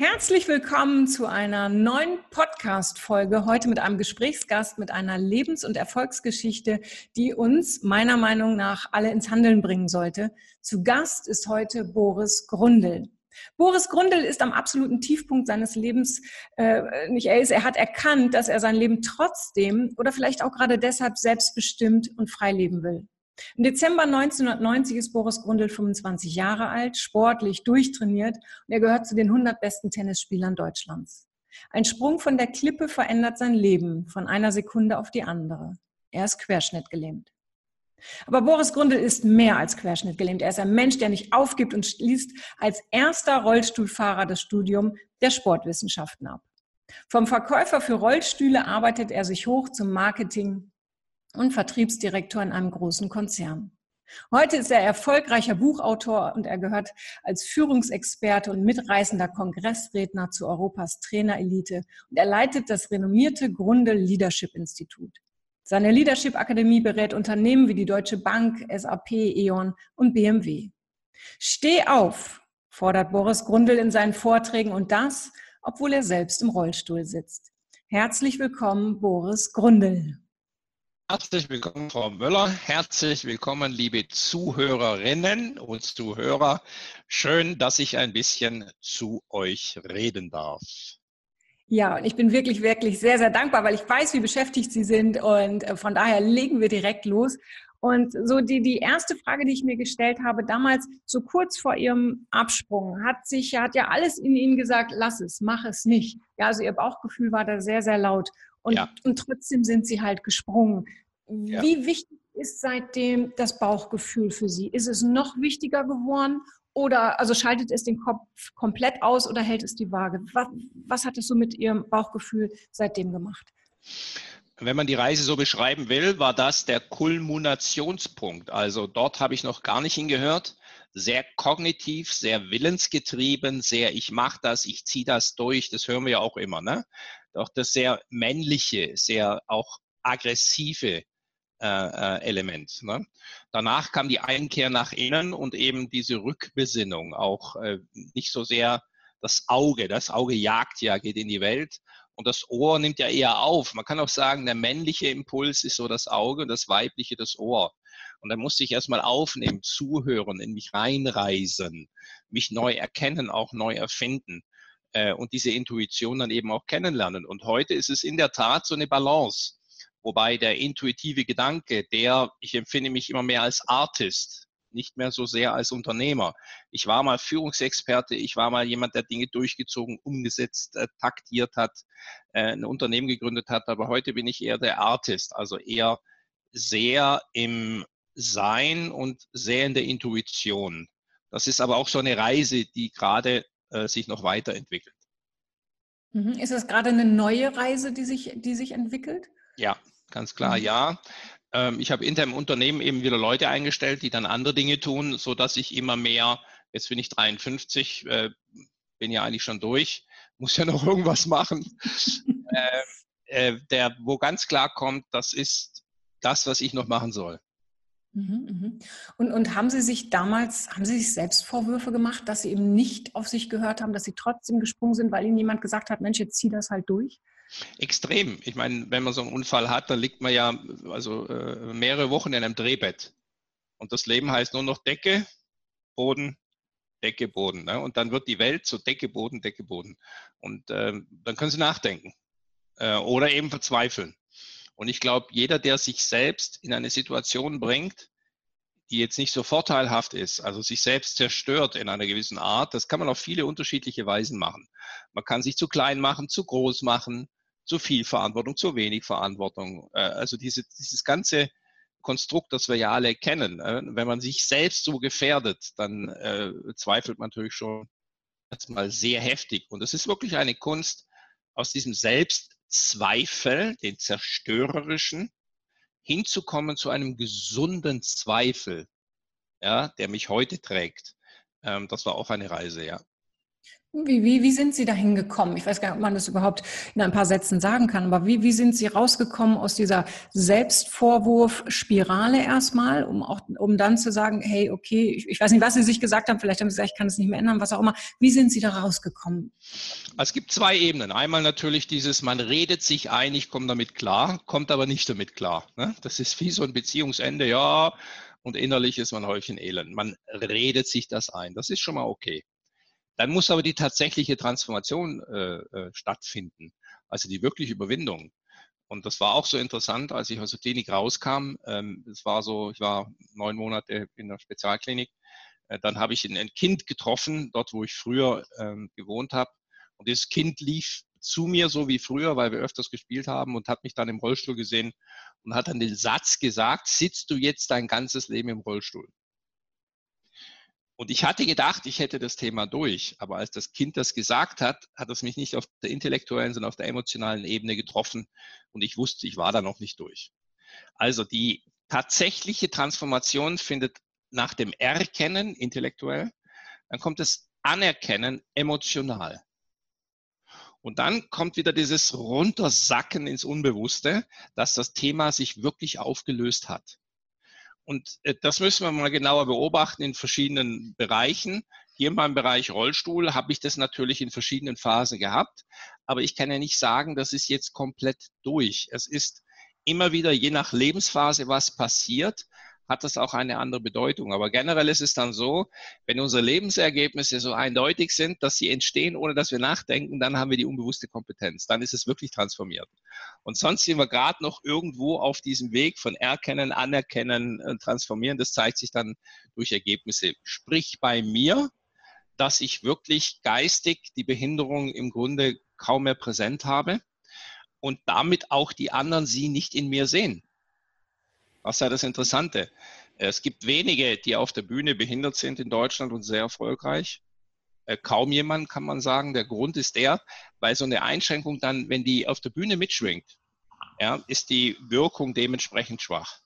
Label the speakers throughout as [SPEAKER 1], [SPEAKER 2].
[SPEAKER 1] Herzlich willkommen zu einer neuen Podcast-Folge. Heute mit einem Gesprächsgast mit einer Lebens- und Erfolgsgeschichte, die uns meiner Meinung nach alle ins Handeln bringen sollte. Zu Gast ist heute Boris Grundl. Boris Grundl ist am absoluten Tiefpunkt seines Lebens äh, nicht er ist. Er hat erkannt, dass er sein Leben trotzdem oder vielleicht auch gerade deshalb selbstbestimmt und frei leben will. Im Dezember 1990 ist Boris Grundl 25 Jahre alt, sportlich, durchtrainiert und er gehört zu den 100 besten Tennisspielern Deutschlands. Ein Sprung von der Klippe verändert sein Leben von einer Sekunde auf die andere. Er ist querschnittgelähmt. Aber Boris Grundl ist mehr als querschnittgelähmt. Er ist ein Mensch, der nicht aufgibt und schließt als erster Rollstuhlfahrer das Studium der Sportwissenschaften ab. Vom Verkäufer für Rollstühle arbeitet er sich hoch zum Marketing, und Vertriebsdirektor in einem großen Konzern. Heute ist er erfolgreicher Buchautor und er gehört als Führungsexperte und mitreißender Kongressredner zu Europas Trainerelite und er leitet das renommierte Grunde Leadership Institut. Seine Leadership Akademie berät Unternehmen wie die Deutsche Bank, SAP, E.ON und BMW. Steh auf, fordert Boris Grundl in seinen Vorträgen und das, obwohl er selbst im Rollstuhl sitzt. Herzlich willkommen, Boris Grundl.
[SPEAKER 2] Herzlich willkommen, Frau Möller. Herzlich willkommen, liebe Zuhörerinnen und Zuhörer. Schön, dass ich ein bisschen zu euch reden darf.
[SPEAKER 1] Ja, und ich bin wirklich, wirklich sehr, sehr dankbar, weil ich weiß, wie beschäftigt Sie sind und äh, von daher legen wir direkt los. Und so die, die erste Frage, die ich mir gestellt habe, damals so kurz vor Ihrem Absprung, hat sich, hat ja alles in Ihnen gesagt, lass es, mach es nicht. Ja, also Ihr Bauchgefühl war da sehr, sehr laut. Und, ja. und trotzdem sind sie halt gesprungen. Ja. Wie wichtig ist seitdem das Bauchgefühl für Sie? Ist es noch wichtiger geworden oder also schaltet es den Kopf komplett aus oder hält es die Waage? Was, was hat es so mit Ihrem Bauchgefühl seitdem gemacht?
[SPEAKER 2] Wenn man die Reise so beschreiben will, war das der Kulminationspunkt. Also dort habe ich noch gar nicht hingehört. Sehr kognitiv, sehr willensgetrieben, sehr ich mache das, ich ziehe das durch. Das hören wir ja auch immer. Ne? Doch das sehr männliche, sehr auch aggressive äh, äh, Element. Ne? Danach kam die Einkehr nach innen und eben diese Rückbesinnung, auch äh, nicht so sehr das Auge. Das Auge jagt ja, geht in die Welt und das Ohr nimmt ja eher auf. Man kann auch sagen, der männliche Impuls ist so das Auge und das weibliche das Ohr. Und dann musste ich erstmal aufnehmen, zuhören, in mich reinreisen, mich neu erkennen, auch neu erfinden äh, und diese Intuition dann eben auch kennenlernen. Und heute ist es in der Tat so eine Balance. Wobei der intuitive Gedanke, der, ich empfinde mich immer mehr als Artist, nicht mehr so sehr als Unternehmer. Ich war mal Führungsexperte, ich war mal jemand, der Dinge durchgezogen, umgesetzt, äh, taktiert hat, äh, ein Unternehmen gegründet hat, aber heute bin ich eher der Artist, also eher sehr im Sein und sehr in der Intuition. Das ist aber auch so eine Reise, die gerade äh, sich noch weiterentwickelt.
[SPEAKER 1] Mhm. Ist das gerade eine neue Reise, die sich, die sich entwickelt?
[SPEAKER 2] Ja, ganz klar, mhm. ja. Ähm, ich habe intern im Unternehmen eben wieder Leute eingestellt, die dann andere Dinge tun, so dass ich immer mehr, jetzt bin ich 53, äh, bin ja eigentlich schon durch, muss ja noch irgendwas machen. äh, äh, der, wo ganz klar kommt, das ist das, was ich noch machen soll.
[SPEAKER 1] Mhm, mhm. Und, und haben Sie sich damals, haben Sie sich selbst Vorwürfe gemacht, dass Sie eben nicht auf sich gehört haben, dass Sie trotzdem gesprungen sind, weil Ihnen jemand gesagt hat, Mensch, jetzt zieh das halt durch?
[SPEAKER 2] Extrem. Ich meine, wenn man so einen Unfall hat, dann liegt man ja also äh, mehrere Wochen in einem Drehbett. Und das Leben heißt nur noch Decke, Boden, Decke, Boden. Ne? Und dann wird die Welt zu Decke, Boden, Decke, Boden. Und äh, dann können Sie nachdenken äh, oder eben verzweifeln. Und ich glaube, jeder, der sich selbst in eine Situation bringt, die jetzt nicht so vorteilhaft ist, also sich selbst zerstört in einer gewissen Art, das kann man auf viele unterschiedliche Weisen machen. Man kann sich zu klein machen, zu groß machen, zu viel Verantwortung, zu wenig Verantwortung. Äh, also diese, dieses ganze Konstrukt, das wir ja alle kennen. Äh, wenn man sich selbst so gefährdet, dann äh, zweifelt man natürlich schon erstmal sehr heftig. Und es ist wirklich eine Kunst, aus diesem Selbstzweifel, den zerstörerischen, hinzukommen zu einem gesunden Zweifel, ja, der mich heute trägt. Ähm, das war auch eine Reise, ja.
[SPEAKER 1] Wie, wie, wie sind Sie dahin gekommen? Ich weiß gar nicht, ob man das überhaupt in ein paar Sätzen sagen kann, aber wie, wie sind Sie rausgekommen aus dieser Selbstvorwurf-Spirale erstmal, um auch, um dann zu sagen, hey, okay, ich, ich, weiß nicht, was Sie sich gesagt haben, vielleicht haben Sie gesagt, ich kann es nicht mehr ändern, was auch immer. Wie sind Sie da rausgekommen?
[SPEAKER 2] Also es gibt zwei Ebenen. Einmal natürlich dieses, man redet sich ein, ich komme damit klar, kommt aber nicht damit klar. Ne? Das ist wie so ein Beziehungsende, ja, und innerlich ist man Häufchen Elend. Man redet sich das ein. Das ist schon mal okay. Dann muss aber die tatsächliche Transformation äh, äh, stattfinden, also die wirkliche Überwindung. Und das war auch so interessant, als ich aus der Klinik rauskam. Ähm, es war so, ich war neun Monate in der Spezialklinik. Äh, dann habe ich ein, ein, Kind getroffen, dort wo ich früher ähm, gewohnt habe. Und dieses Kind lief zu mir so wie früher, weil wir öfters gespielt haben und hat mich dann im Rollstuhl gesehen und hat dann den Satz gesagt, sitzt du jetzt dein ganzes Leben im Rollstuhl? Und ich hatte gedacht, ich hätte das Thema durch. Aber als das Kind das gesagt hat, hat es mich nicht auf der intellektuellen, sondern auf der emotionalen Ebene getroffen. Und ich wusste, ich war da noch nicht durch. Also die tatsächliche Transformation findet nach dem Erkennen intellektuell, dann kommt das Anerkennen emotional. Und dann kommt wieder dieses Runtersacken ins Unbewusste, dass das Thema sich wirklich aufgelöst hat. Und äh, das müssen wir mal genauer beobachten in verschiedenen Bereichen. Hier in meinem Bereich Rollstuhl habe ich das natürlich in verschiedenen Phasen gehabt. Aber ich kann ja nicht sagen, das ist jetzt komplett durch. Es ist immer wieder je nach Lebensphase was passiert hat das auch eine andere Bedeutung. Aber generell ist es dann so, wenn unsere Lebensergebnisse so eindeutig sind, dass sie entstehen, ohne dass wir nachdenken, dann haben wir die unbewusste Kompetenz. Dann ist es wirklich transformiert. Und sonst sind wir gerade noch irgendwo auf diesem Weg von Erkennen, Anerkennen, äh, Transformieren. Das zeigt sich dann durch Ergebnisse. Sprich bei mir, dass ich wirklich geistig die Behinderung im Grunde kaum mehr präsent habe und damit auch die anderen sie nicht in mir sehen. Was ja das Interessante? Es gibt wenige, die auf der Bühne behindert sind in Deutschland und sehr erfolgreich. Äh, kaum jemand kann man sagen. Der Grund ist der, weil so eine Einschränkung dann, wenn die auf der Bühne mitschwingt, ja, ist die Wirkung dementsprechend schwach.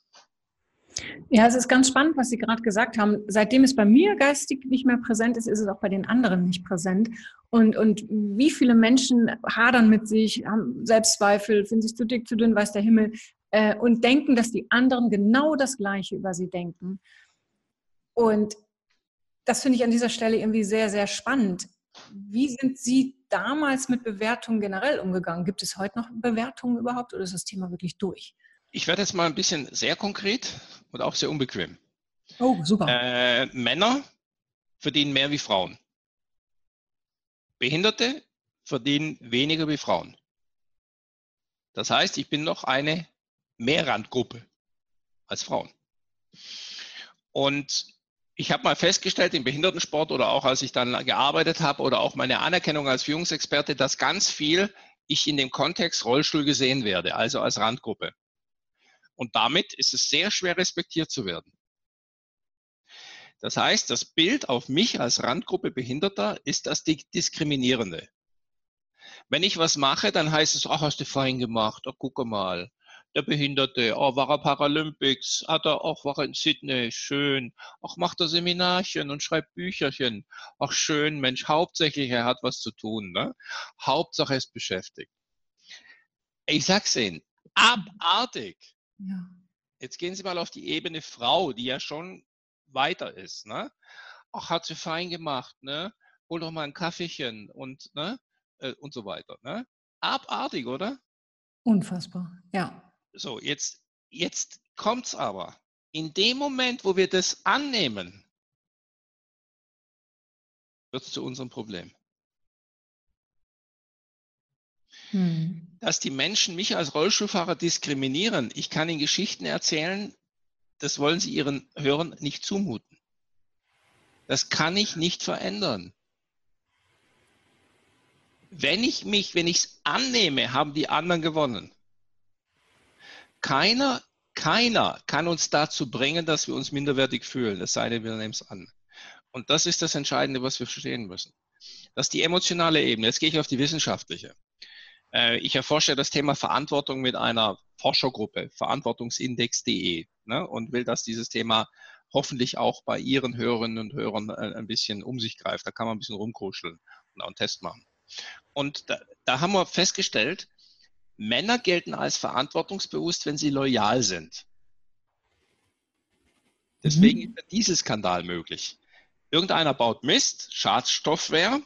[SPEAKER 1] Ja, es ist ganz spannend, was Sie gerade gesagt haben. Seitdem es bei mir geistig nicht mehr präsent ist, ist es auch bei den anderen nicht präsent. Und, und wie viele Menschen hadern mit sich, haben Selbstzweifel, finden sich zu dick, zu dünn, weiß der Himmel, äh, und denken, dass die anderen genau das Gleiche über sie denken. Und das finde ich an dieser Stelle irgendwie sehr, sehr spannend. Wie sind Sie damals mit Bewertungen generell umgegangen? Gibt es heute noch Bewertungen überhaupt oder ist das Thema wirklich durch?
[SPEAKER 2] Ich werde jetzt mal ein bisschen sehr konkret und auch sehr unbequem.
[SPEAKER 1] Oh, super.
[SPEAKER 2] Äh, Männer verdienen mehr wie Frauen. Behinderte verdienen weniger wie Frauen. Das heißt, ich bin noch eine Mehrrandgruppe als Frauen. Und ich habe mal festgestellt im Behindertensport oder auch als ich dann gearbeitet habe oder auch meine Anerkennung als Führungsexperte, dass ganz viel ich in dem Kontext Rollstuhl gesehen werde, also als Randgruppe. Und damit ist es sehr schwer respektiert zu werden. Das heißt, das Bild auf mich als Randgruppe Behinderter ist das Diskriminierende. Wenn ich was mache, dann heißt es, ach, hast du fein gemacht, oh, guck mal der Behinderte, oh, war er Paralympics, hat er auch, war er in Sydney, schön, ach, macht er Seminarchen und schreibt Bücherchen, ach, schön, Mensch, hauptsächlich er hat was zu tun, ne? Hauptsache er ist beschäftigt. Ich sag's Ihnen, abartig. Ja. Jetzt gehen Sie mal auf die Ebene Frau, die ja schon weiter ist, ne? Ach, hat sie fein gemacht, ne? Hol doch mal ein Kaffeechen und, ne? Äh, und so weiter, ne? Abartig, oder?
[SPEAKER 1] Unfassbar, ja.
[SPEAKER 2] So, jetzt, jetzt kommt's aber. In dem Moment, wo wir das annehmen, wird es zu unserem Problem. Hm. Dass die Menschen mich als Rollstuhlfahrer diskriminieren. Ich kann ihnen Geschichten erzählen, das wollen sie ihren Hörern nicht zumuten. Das kann ich nicht verändern. Wenn ich mich, wenn ich es annehme, haben die anderen gewonnen. Keiner, keiner kann uns dazu bringen, dass wir uns minderwertig fühlen, es sei denn, wir nehmen es an. Und das ist das Entscheidende, was wir verstehen müssen. Das ist die emotionale Ebene. Jetzt gehe ich auf die wissenschaftliche. Äh, ich erforsche das Thema Verantwortung mit einer Forschergruppe, verantwortungsindex.de, ne, und will, dass dieses Thema hoffentlich auch bei Ihren Hörerinnen und Hörern äh, ein bisschen um sich greift. Da kann man ein bisschen rumkuscheln und auch einen Test machen. Und da, da haben wir festgestellt, Männer gelten als verantwortungsbewusst, wenn sie loyal sind. Deswegen mhm. ist der Dieselskandal möglich. Irgendeiner baut Mist, Schadstoffwehr.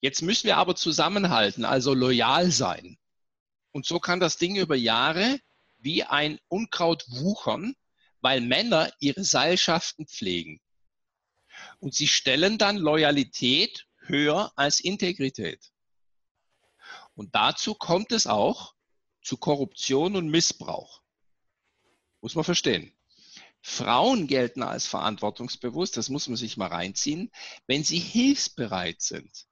[SPEAKER 2] Jetzt müssen wir aber zusammenhalten, also loyal sein. Und so kann das Ding über Jahre wie ein Unkraut wuchern, weil Männer ihre Seilschaften pflegen. Und sie stellen dann Loyalität höher als Integrität. Und dazu kommt es auch zu Korruption und Missbrauch. Muss man verstehen. Frauen gelten als verantwortungsbewusst, das muss man sich mal reinziehen, wenn sie hilfsbereit sind.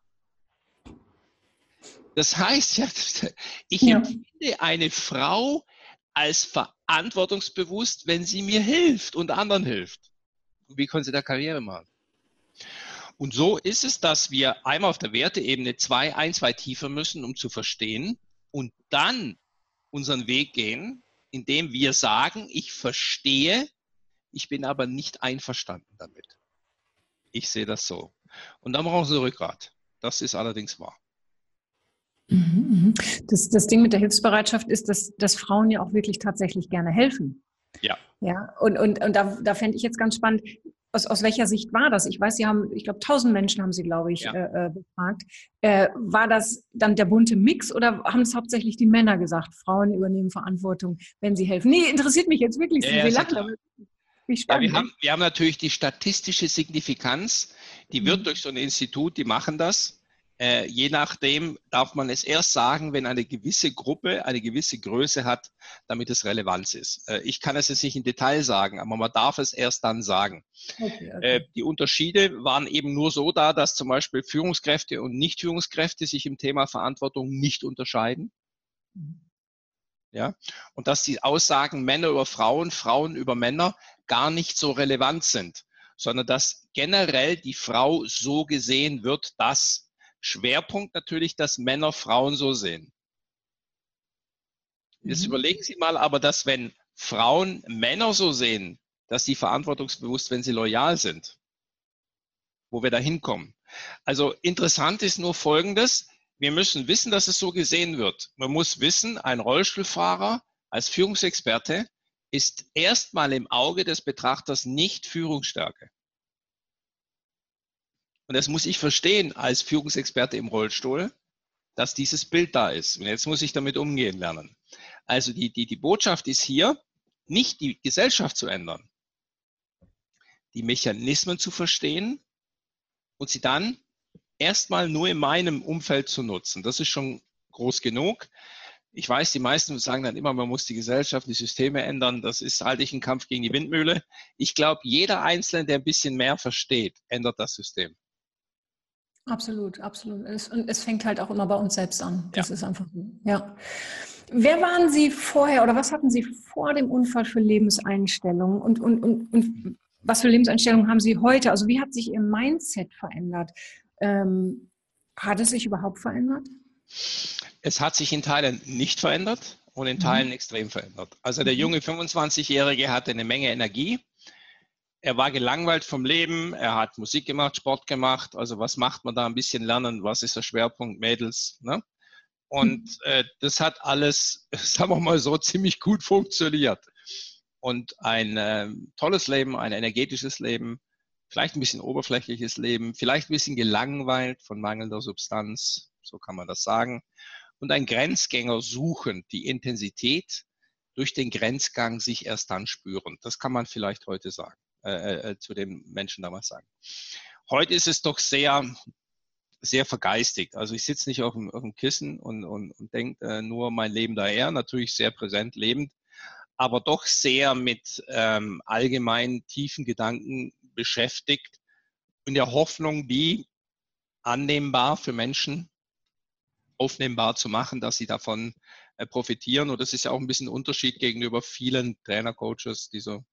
[SPEAKER 2] Das heißt, ja, ich ja. empfinde eine Frau als verantwortungsbewusst, wenn sie mir hilft und anderen hilft. Wie können sie da Karriere machen? Und so ist es, dass wir einmal auf der Werteebene zwei, ein, zwei tiefer müssen, um zu verstehen und dann unseren Weg gehen, indem wir sagen, ich verstehe, ich bin aber nicht einverstanden damit. Ich sehe das so. Und dann brauchen sie Rückgrat. Das ist allerdings wahr.
[SPEAKER 1] Mhm, mhm. Das, das Ding mit der Hilfsbereitschaft ist, dass, dass Frauen ja auch wirklich tatsächlich gerne helfen.
[SPEAKER 2] Ja.
[SPEAKER 1] Ja, und, und, und da, da fände ich jetzt ganz spannend, aus, aus welcher Sicht war das? Ich weiß, Sie haben, ich glaube, tausend Menschen haben Sie, glaube ich, ja. äh, äh, befragt. Äh, war das dann der bunte Mix oder haben es hauptsächlich die Männer gesagt, Frauen übernehmen Verantwortung, wenn sie helfen? Nee, interessiert mich jetzt wirklich. Ja, Sie ja, lachen,
[SPEAKER 2] ja, wir, haben, wir haben natürlich die statistische Signifikanz, die wird mhm. durch so ein Institut, die machen das. Äh, je nachdem darf man es erst sagen, wenn eine gewisse Gruppe eine gewisse Größe hat, damit es Relevanz ist. Äh, ich kann es jetzt nicht im Detail sagen, aber man darf es erst dann sagen. Okay, okay. Äh, die Unterschiede waren eben nur so da, dass zum Beispiel Führungskräfte und Nicht-Führungskräfte sich im Thema Verantwortung nicht unterscheiden. Mhm. Ja, und dass die Aussagen Männer über Frauen, Frauen über Männer gar nicht so relevant sind, sondern dass generell die Frau so gesehen wird, dass Schwerpunkt natürlich, dass Männer Frauen so sehen. Jetzt mhm. überlegen Sie mal aber, dass wenn Frauen Männer so sehen, dass sie verantwortungsbewusst, wenn sie loyal sind, wo wir da hinkommen. Also interessant ist nur Folgendes. Wir müssen wissen, dass es so gesehen wird. Man muss wissen, ein Rollstuhlfahrer als Führungsexperte ist erstmal im Auge des Betrachters nicht Führungsstärke. Und das muss ich verstehen als Führungsexperte im Rollstuhl, dass dieses Bild da ist. Und jetzt muss ich damit umgehen lernen. Also die, die, die Botschaft ist hier, nicht die Gesellschaft zu ändern, die Mechanismen zu verstehen und sie dann erstmal nur in meinem Umfeld zu nutzen. Das ist schon groß genug. Ich weiß, die meisten sagen dann immer, man muss die Gesellschaft, die Systeme ändern. Das ist halte ich ein Kampf gegen die Windmühle. Ich glaube, jeder Einzelne, der ein bisschen mehr versteht, ändert das System.
[SPEAKER 1] Absolut, absolut. Es, und es fängt halt auch immer bei uns selbst an. Das ja. ist einfach, ja. Wer waren Sie vorher oder was hatten Sie vor dem Unfall für Lebenseinstellungen und, und, und, und was für Lebenseinstellungen haben Sie heute? Also wie hat sich Ihr Mindset verändert? Ähm, hat es sich überhaupt verändert?
[SPEAKER 2] Es hat sich in Teilen nicht verändert und in mhm. Teilen mhm. extrem verändert. Also der mhm. junge 25-Jährige hatte eine Menge Energie er war gelangweilt vom Leben, er hat Musik gemacht, Sport gemacht. Also was macht man da? Ein bisschen lernen, was ist der Schwerpunkt, Mädels. Ne? Und hm. äh, das hat alles, sagen wir mal so, ziemlich gut funktioniert. Und ein äh, tolles Leben, ein energetisches Leben, vielleicht ein bisschen oberflächliches Leben, vielleicht ein bisschen gelangweilt von mangelnder Substanz, so kann man das sagen. Und ein Grenzgänger suchen, die Intensität durch den Grenzgang sich erst dann spüren. Das kann man vielleicht heute sagen. Äh, äh, zu den Menschen damals sagen. Heute ist es doch sehr, sehr vergeistigt. Also ich sitze nicht auf dem, auf dem Kissen und, und, und denke äh, nur mein Leben daher, natürlich sehr präsent lebend, aber doch sehr mit ähm, allgemeinen tiefen Gedanken beschäftigt, in der Hoffnung, die annehmbar für Menschen aufnehmbar zu machen, dass sie davon äh, profitieren. Und das ist ja auch ein bisschen Unterschied gegenüber vielen Trainer-Coaches, die so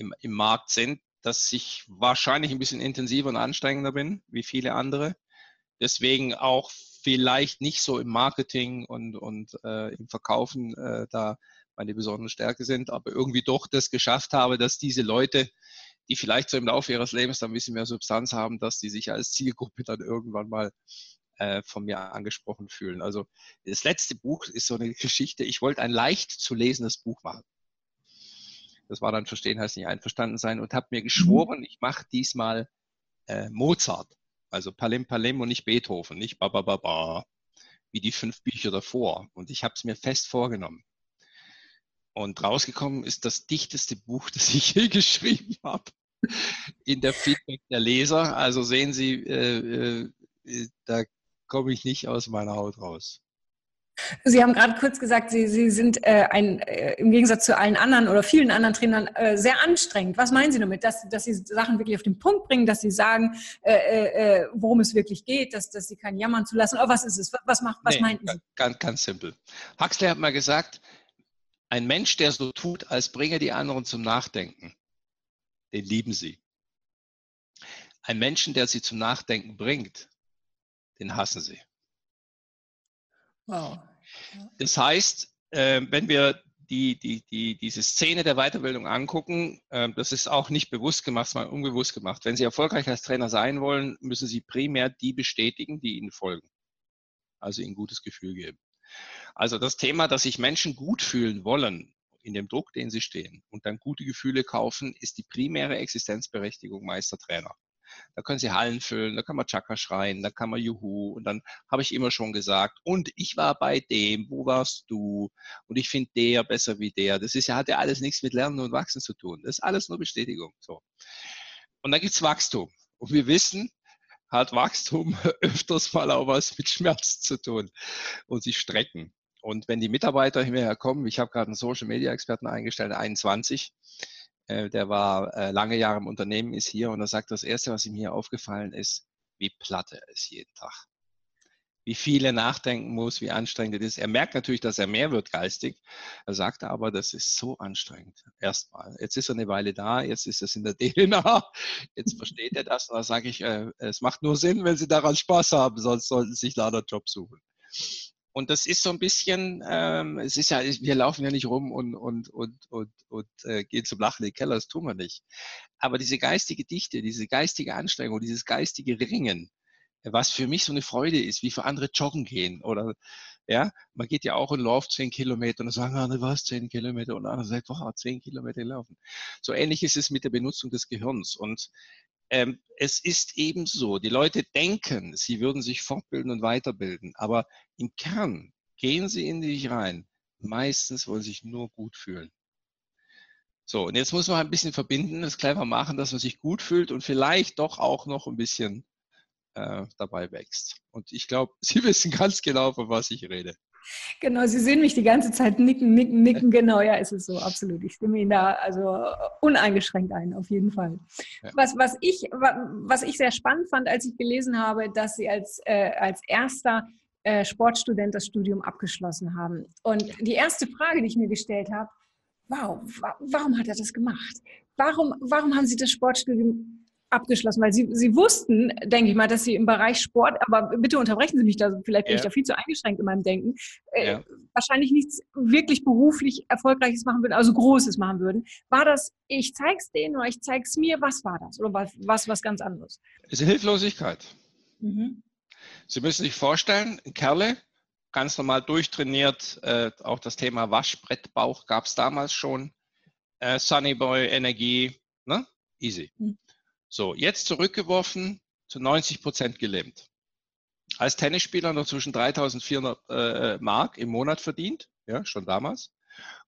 [SPEAKER 2] im, im Markt sind, dass ich wahrscheinlich ein bisschen intensiver und anstrengender bin, wie viele andere. Deswegen auch vielleicht nicht so im Marketing und, und äh, im Verkaufen äh, da meine besondere Stärke sind, aber irgendwie doch das geschafft habe, dass diese Leute, die vielleicht so im Laufe ihres Lebens dann ein bisschen mehr Substanz haben, dass die sich als Zielgruppe dann irgendwann mal äh, von mir angesprochen fühlen. Also das letzte Buch ist so eine Geschichte. Ich wollte ein leicht zu lesendes Buch machen. Das war dann Verstehen heißt nicht einverstanden sein und habe mir geschworen, ich mache diesmal äh, Mozart. Also Palim Palim und nicht Beethoven, nicht ba ba ba ba, wie die fünf Bücher davor. Und ich habe es mir fest vorgenommen. Und rausgekommen ist das dichteste Buch, das ich je geschrieben habe in der Feedback der Leser. Also sehen Sie, äh, äh, da komme ich nicht aus meiner Haut raus.
[SPEAKER 1] Sie haben gerade kurz gesagt, Sie, Sie sind äh, ein, äh, im Gegensatz zu allen anderen oder vielen anderen Trainern äh, sehr anstrengend. Was meinen Sie damit? Dass, dass Sie Sachen wirklich auf den Punkt bringen, dass Sie sagen, äh, äh, worum es wirklich geht, dass, dass Sie kein Jammern zulassen? Oder was ist es? Was, macht, was nee, meinten Sie?
[SPEAKER 2] Ganz, ganz simpel. Huxley hat mal gesagt, ein Mensch, der so tut, als bringe die anderen zum Nachdenken, den lieben Sie. Ein Menschen, der sie zum Nachdenken bringt, den hassen Sie. Wow. Das heißt, äh, wenn wir die, die, die, diese Szene der Weiterbildung angucken, äh, das ist auch nicht bewusst gemacht, sondern unbewusst gemacht. Wenn Sie erfolgreich als Trainer sein wollen, müssen Sie primär die bestätigen, die Ihnen folgen. Also Ihnen gutes Gefühl geben. Also das Thema, dass sich Menschen gut fühlen wollen in dem Druck, den sie stehen und dann gute Gefühle kaufen, ist die primäre Existenzberechtigung Meistertrainer. Da können sie Hallen füllen, da kann man Chaka schreien, da kann man Juhu und dann habe ich immer schon gesagt, und ich war bei dem, wo warst du? Und ich finde der besser wie der. Das ist ja, hat ja alles nichts mit Lernen und Wachsen zu tun. Das ist alles nur Bestätigung. So. Und dann gibt es Wachstum. Und wir wissen, hat Wachstum öfters mal auch was mit Schmerz zu tun und sich strecken. Und wenn die Mitarbeiter hierher kommen, ich habe gerade einen Social Media Experten eingestellt, 21, äh, der war äh, lange Jahre im Unternehmen, ist hier und er sagt, das Erste, was ihm hier aufgefallen ist, wie platt er ist jeden Tag. Wie viel er nachdenken muss, wie anstrengend es ist. Er merkt natürlich, dass er mehr wird geistig. Er sagt aber, das ist so anstrengend. Erstmal. Jetzt ist er eine Weile da, jetzt ist es in der DNA, jetzt versteht er das. Und da sage ich, äh, es macht nur Sinn, wenn Sie daran Spaß haben, sonst sollten Sie sich leider Job suchen. Und das ist so ein bisschen, ähm, es ist ja, wir laufen ja nicht rum und, und, und, und, und äh, gehen zum Lachen in den Keller, das tun wir nicht. Aber diese geistige Dichte, diese geistige Anstrengung, dieses geistige Ringen, was für mich so eine Freude ist, wie für andere joggen gehen oder ja, man geht ja auch und läuft zehn Kilometer und dann sagen, ah, ne, was, zehn Kilometer und andere sagt, wow, zehn Kilometer laufen. So ähnlich ist es mit der Benutzung des Gehirns und ähm, es ist eben so, die Leute denken, sie würden sich fortbilden und weiterbilden, aber im Kern gehen sie in dich rein. Meistens wollen sie sich nur gut fühlen. So, und jetzt muss man ein bisschen verbinden, das clever machen, dass man sich gut fühlt und vielleicht doch auch noch ein bisschen äh, dabei wächst. Und ich glaube, Sie wissen ganz genau, von was ich rede.
[SPEAKER 1] Genau, Sie sehen mich die ganze Zeit nicken, nicken, nicken. Genau, ja, ist es so, absolut. Ich stimme Ihnen da also uneingeschränkt ein, auf jeden Fall. Ja. Was, was, ich, was ich sehr spannend fand, als ich gelesen habe, dass Sie als, äh, als erster äh, Sportstudent das Studium abgeschlossen haben. Und die erste Frage, die ich mir gestellt habe, wow, warum hat er das gemacht? Warum, warum haben Sie das Sportstudium abgeschlossen, weil Sie, Sie wussten, denke ich mal, dass Sie im Bereich Sport, aber bitte unterbrechen Sie mich da, vielleicht bin ja. ich da viel zu eingeschränkt in meinem Denken, äh, ja. wahrscheinlich nichts wirklich beruflich Erfolgreiches machen würden, also Großes machen würden. War das, ich zeig's denen oder ich zeig's mir, was war das? Oder was, was, was ganz anderes?
[SPEAKER 2] Es ist Hilflosigkeit. Mhm. Sie müssen sich vorstellen, Kerle, ganz normal durchtrainiert, äh, auch das Thema Waschbrettbauch gab es damals schon, äh, Sunnyboy, Energie, ne? easy. Mhm. So, jetzt zurückgeworfen, zu 90 Prozent gelähmt. Als Tennisspieler noch zwischen 3400 äh, Mark im Monat verdient, ja, schon damals.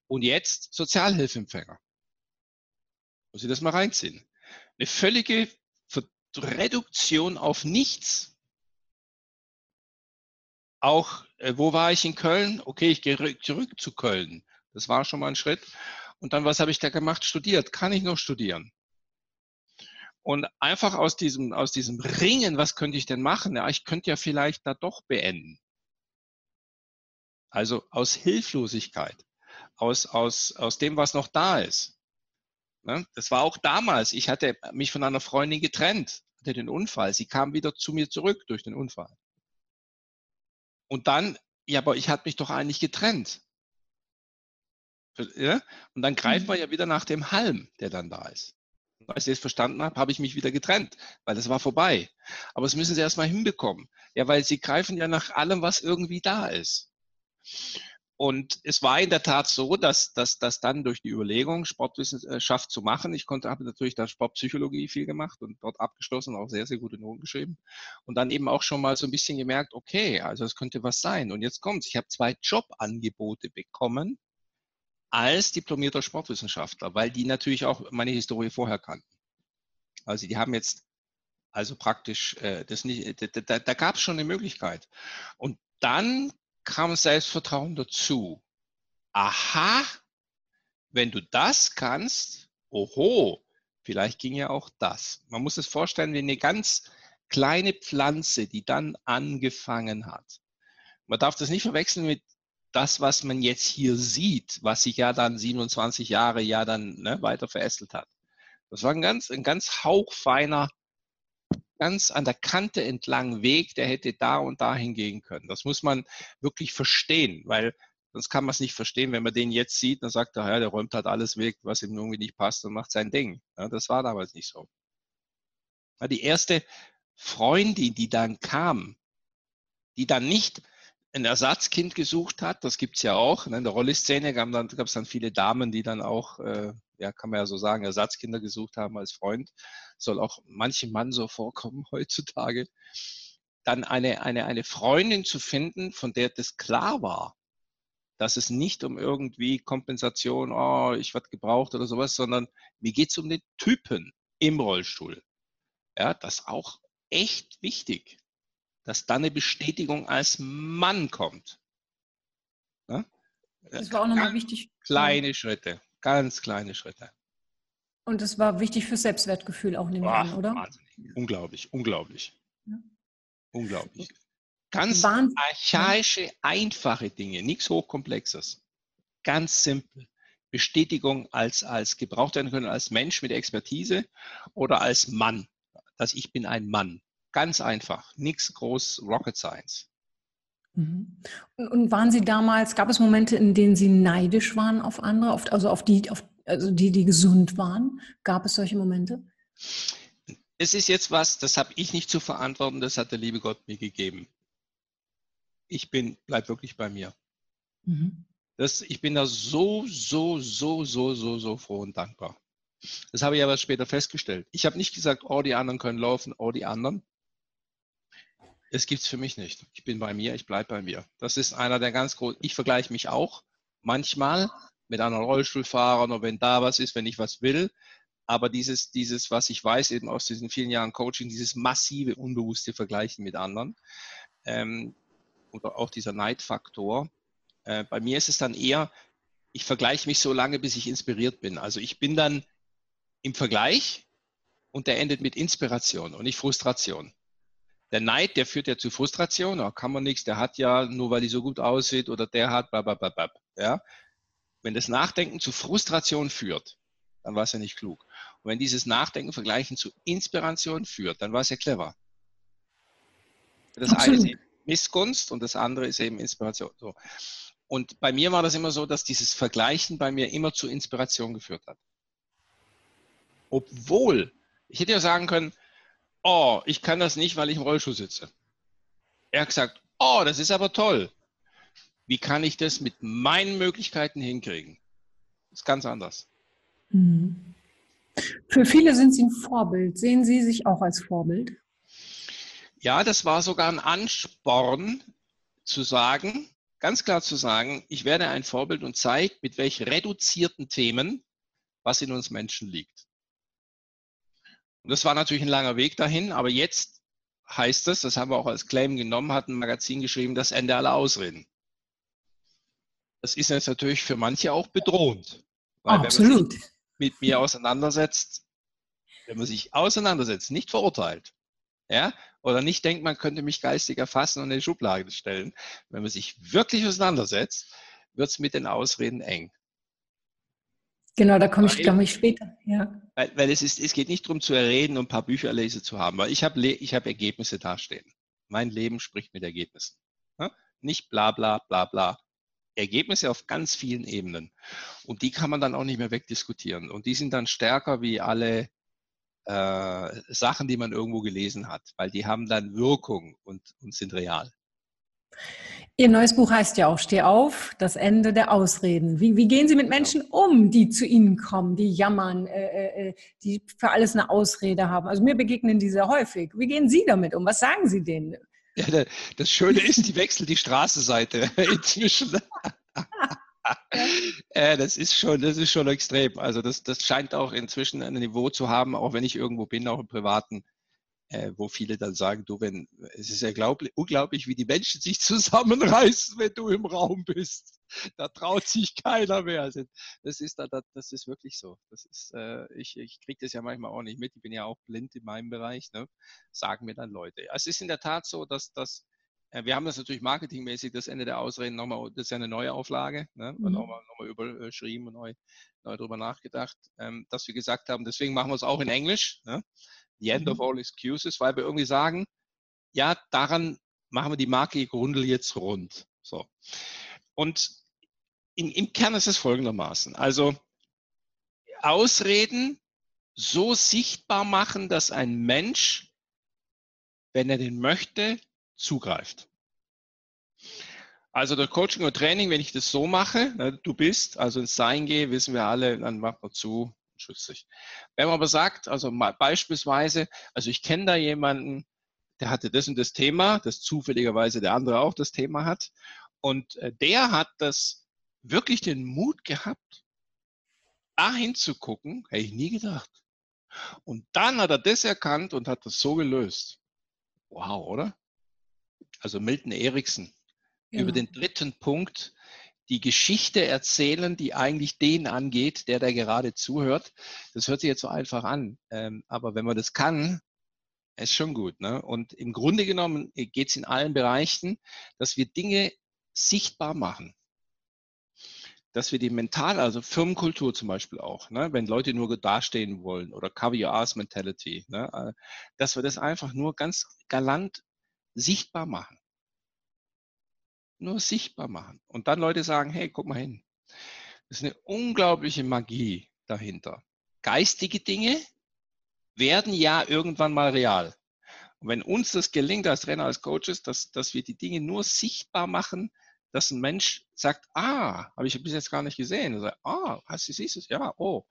[SPEAKER 2] Und jetzt Sozialhilfeempfänger. Muss ich das mal reinziehen. Eine völlige Reduktion auf nichts. Auch, äh, wo war ich in Köln? Okay, ich gehe zurück zu Köln. Das war schon mal ein Schritt. Und dann, was habe ich da gemacht? Studiert. Kann ich noch studieren? Und einfach aus diesem, aus diesem Ringen, was könnte ich denn machen? Ja, ich könnte ja vielleicht da doch beenden. Also aus Hilflosigkeit, aus, aus, aus dem, was noch da ist. Ne? Das war auch damals. Ich hatte mich von einer Freundin getrennt, hatte den Unfall. Sie kam wieder zu mir zurück durch den Unfall. Und dann, ja, aber ich hatte mich doch eigentlich getrennt. Ja? Und dann greift mhm. man ja wieder nach dem Halm, der dann da ist. Als ich das verstanden habe, habe ich mich wieder getrennt, weil das war vorbei. Aber das müssen sie erstmal hinbekommen. Ja, weil sie greifen ja nach allem, was irgendwie da ist. Und es war in der Tat so, dass, dass, dass dann durch die Überlegung, Sportwissenschaft zu machen, ich konnte, habe natürlich da Sportpsychologie viel gemacht und dort abgeschlossen, auch sehr, sehr gute Noten geschrieben. Und dann eben auch schon mal so ein bisschen gemerkt, okay, also es könnte was sein. Und jetzt kommt's. Ich habe zwei Jobangebote bekommen als diplomierter Sportwissenschaftler, weil die natürlich auch meine Historie vorher kannten. Also die haben jetzt also praktisch äh, das nicht, da, da, da gab es schon eine Möglichkeit. Und dann kam Selbstvertrauen dazu. Aha, wenn du das kannst, oho, vielleicht ging ja auch das. Man muss es vorstellen wie eine ganz kleine Pflanze, die dann angefangen hat. Man darf das nicht verwechseln mit das, was man jetzt hier sieht, was sich ja dann 27 Jahre ja dann ne, weiter verästelt hat. Das war ein ganz, ein ganz hauchfeiner ganz an der Kante entlang Weg, der hätte da und da hingehen können. Das muss man wirklich verstehen, weil sonst kann man es nicht verstehen, wenn man den jetzt sieht, dann sagt er, ja, der räumt halt alles weg, was ihm irgendwie nicht passt und macht sein Ding. Ja, das war damals nicht so. Ja, die erste Freundin, die dann kam, die dann nicht ein Ersatzkind gesucht hat, das gibt es ja auch. In der Rolli-Szene gab es dann viele Damen, die dann auch äh, ja, kann man ja so sagen, Ersatzkinder gesucht haben als Freund. Soll auch manchem Mann so vorkommen heutzutage. Dann eine, eine, eine Freundin zu finden, von der das klar war, dass es nicht um irgendwie Kompensation, oh, ich werde gebraucht oder sowas, sondern mir geht es um den Typen im Rollstuhl. Ja, das auch echt wichtig, dass dann eine Bestätigung als Mann kommt.
[SPEAKER 1] Ja? Das war auch nochmal wichtig.
[SPEAKER 2] Kleine Schritte. Ganz kleine Schritte.
[SPEAKER 1] Und das war wichtig fürs Selbstwertgefühl auch, nehme ich an, oder?
[SPEAKER 2] Wahnsinnig. Unglaublich, unglaublich. Ja. Unglaublich. Ganz Wahnsinn. archaische, einfache Dinge, nichts Hochkomplexes. Ganz simpel. Bestätigung als, als gebraucht werden können als Mensch mit Expertise oder als Mann. Dass ich bin ein Mann. Ganz einfach. Nichts groß Rocket Science.
[SPEAKER 1] Mhm. Und waren Sie damals, gab es Momente, in denen Sie neidisch waren auf andere, auf, also auf die, auf, also die, die gesund waren? Gab es solche Momente?
[SPEAKER 2] Es ist jetzt was, das habe ich nicht zu verantworten, das hat der liebe Gott mir gegeben. Ich bin, bleib wirklich bei mir. Mhm. Das, ich bin da so, so, so, so, so, so froh und dankbar. Das habe ich aber später festgestellt. Ich habe nicht gesagt, oh, die anderen können laufen, oh, die anderen es gibt es für mich nicht. Ich bin bei mir, ich bleibe bei mir. Das ist einer der ganz großen. Ich vergleiche mich auch manchmal mit anderen Rollstuhlfahrern oder wenn da was ist, wenn ich was will. Aber dieses, dieses, was ich weiß, eben aus diesen vielen Jahren Coaching, dieses massive, unbewusste Vergleichen mit anderen ähm, oder auch dieser Neidfaktor. Äh, bei mir ist es dann eher, ich vergleiche mich so lange, bis ich inspiriert bin. Also ich bin dann im Vergleich und der endet mit Inspiration und nicht Frustration der Neid, der führt ja zu Frustration, da kann man nichts, der hat ja, nur weil die so gut aussieht oder der hat, blablabla. Ja? Wenn das Nachdenken zu Frustration führt, dann war es ja nicht klug. Und wenn dieses Nachdenken vergleichen zu Inspiration führt, dann war es ja clever. Das Absolut. eine ist eben Missgunst und das andere ist eben Inspiration. So. Und bei mir war das immer so, dass dieses Vergleichen bei mir immer zu Inspiration geführt hat. Obwohl, ich hätte ja sagen können, oh, ich kann das nicht, weil ich im Rollstuhl sitze. Er hat gesagt, oh, das ist aber toll. Wie kann ich das mit meinen Möglichkeiten hinkriegen? Das ist ganz anders. Mhm.
[SPEAKER 1] Für viele sind Sie ein Vorbild. Sehen Sie sich auch als Vorbild?
[SPEAKER 2] Ja, das war sogar ein Ansporn zu sagen, ganz klar zu sagen, ich werde ein Vorbild und zeige, mit welch reduzierten Themen, was in uns Menschen liegt. Und das war natürlich ein langer Weg dahin, aber jetzt heißt es, das haben wir auch als Claim genommen, hat ein Magazin geschrieben, das Ende aller Ausreden. Das ist jetzt natürlich für manche auch bedrohend.
[SPEAKER 1] Weil Absolut. Wenn man sich
[SPEAKER 2] mit mir auseinandersetzt, wenn man sich auseinandersetzt, nicht verurteilt, ja, oder nicht denkt, man könnte mich geistig erfassen und in die Schublade stellen. Wenn man sich wirklich auseinandersetzt, wird es mit den Ausreden eng.
[SPEAKER 1] Genau, da komme ich, glaube ich, später. Ja.
[SPEAKER 2] Weil, weil, es, ist, es geht nicht darum zu erreden und ein paar Bücher lese zu haben, weil ich habe ich hab Ergebnisse dastehen. Mein Leben spricht mit Ergebnissen. Ja? Nicht bla bla bla bla. Ergebnisse auf ganz vielen Ebenen. Und die kann man dann auch nicht mehr wegdiskutieren. Und die sind dann stärker wie alle äh, Sachen, die man irgendwo gelesen hat, weil die haben dann Wirkung und, und sind real.
[SPEAKER 1] Ihr neues Buch heißt ja auch Steh auf, das Ende der Ausreden. Wie, wie gehen Sie mit Menschen um, die zu Ihnen kommen, die jammern, äh, äh, äh die für alles eine Ausrede haben? Also mir begegnen die sehr häufig. Wie gehen Sie damit um? Was sagen Sie denen?
[SPEAKER 2] Ja, das Schöne ist, die wechselt die Straßenseite inzwischen. äh, das ist schon, das ist schon extrem. Also das, das scheint auch inzwischen ein Niveau zu haben, auch wenn ich irgendwo bin, auch im Privaten, äh, wo viele dann sagen, du, wenn, es ist ja unglaublich, wie die Menschen sich zusammenreißen, wenn du im Raum bist. Da traut sich keiner mehr. Also, das ist, das ist wirklich so. Das ist, äh, ich, ich kriege das ja manchmal auch nicht mit. Ich bin ja auch blind in meinem Bereich, ne? sagen mir dann Leute. Es ist in der Tat so, dass das, äh, wir haben das natürlich marketingmäßig, das Ende der Ausreden nochmal, das ist ja eine neue Auflage, ne? Mhm. nochmal, nochmal überschrieben und neu, neu drüber nachgedacht, ähm, dass wir gesagt haben, deswegen machen wir es auch in Englisch. Ne? The end of mhm. all excuses, weil wir irgendwie sagen, ja, daran machen wir die Marke Grundel jetzt rund. So. Und in, im Kern ist es folgendermaßen. Also Ausreden so sichtbar machen, dass ein Mensch, wenn er den möchte, zugreift. Also der Coaching und Training, wenn ich das so mache, ne, du bist, also ins Sein gehe, wissen wir alle, dann macht man zu, schützt sich. Wenn man aber sagt, also beispielsweise, also ich kenne da jemanden, der hatte das und das Thema, das zufälligerweise der andere auch das Thema hat. Und äh, der hat das wirklich den Mut gehabt, dahin zu gucken, hätte ich nie gedacht. Und dann hat er das erkannt und hat das so gelöst. Wow, oder? Also Milton Erickson. Genau. Über den dritten Punkt, die Geschichte erzählen, die eigentlich den angeht, der da gerade zuhört. Das hört sich jetzt so einfach an. Ähm, aber wenn man das kann, ist schon gut. Ne? Und im Grunde genommen geht es in allen Bereichen, dass wir Dinge sichtbar machen. Dass wir die mental, also Firmenkultur zum Beispiel auch, ne? wenn Leute nur dastehen wollen oder Cover Your Ass Mentality, ne? Äh, dass wir das einfach nur ganz galant sichtbar machen nur sichtbar machen. Und dann Leute sagen, hey, guck mal hin. Das ist eine unglaubliche Magie dahinter. Geistige Dinge werden ja irgendwann mal real. Und wenn uns das gelingt als Trainer, als Coaches, dass, dass wir die Dinge nur sichtbar machen, dass ein Mensch sagt, ah, habe ich bis jetzt gar nicht gesehen. Sagt, ah, hast du siehst es? Ja, oh,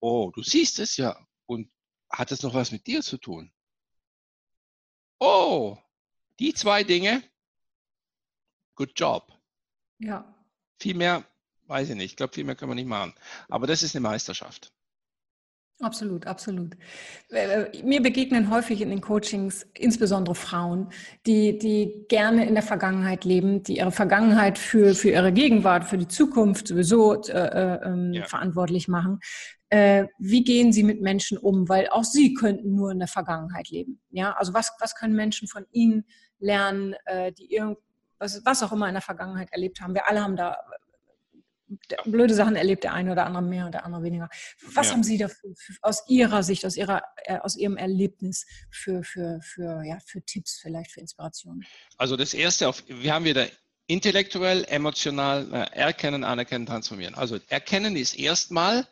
[SPEAKER 2] oh, du siehst es ja. Und hat es noch was mit dir zu tun? Oh, die zwei Dinge, good job.
[SPEAKER 1] Ja.
[SPEAKER 2] Viel mehr, weiß ich nicht. Ich glaube, viel mehr können wir nicht machen. Aber das ist eine Meisterschaft.
[SPEAKER 1] Absolut, absolut. Äh, äh, mir begegnen häufig in den Coachings insbesondere Frauen, die, die gerne in der Vergangenheit leben, die ihre Vergangenheit für, für ihre Gegenwart, für die Zukunft sowieso äh, äh, ähm, ja. verantwortlich machen. Äh, wie gehen sie mit Menschen um? Weil auch sie könnten nur in der Vergangenheit leben. Ja, also was, was können Menschen von ihnen lernen, äh, die irgend, was, was auch immer in der Vergangenheit erlebt haben. Wir alle haben da blöde Sachen erlebt, der eine oder andere mehr und der andere weniger. Was ja. haben Sie da für, für, aus Ihrer Sicht, aus, Ihrer, äh, aus Ihrem Erlebnis für, für, für, ja, für Tipps, vielleicht für Inspirationen?
[SPEAKER 2] Also das Erste, auf, wir haben wieder intellektuell, emotional äh, erkennen, anerkennen, transformieren. Also erkennen ist erstmal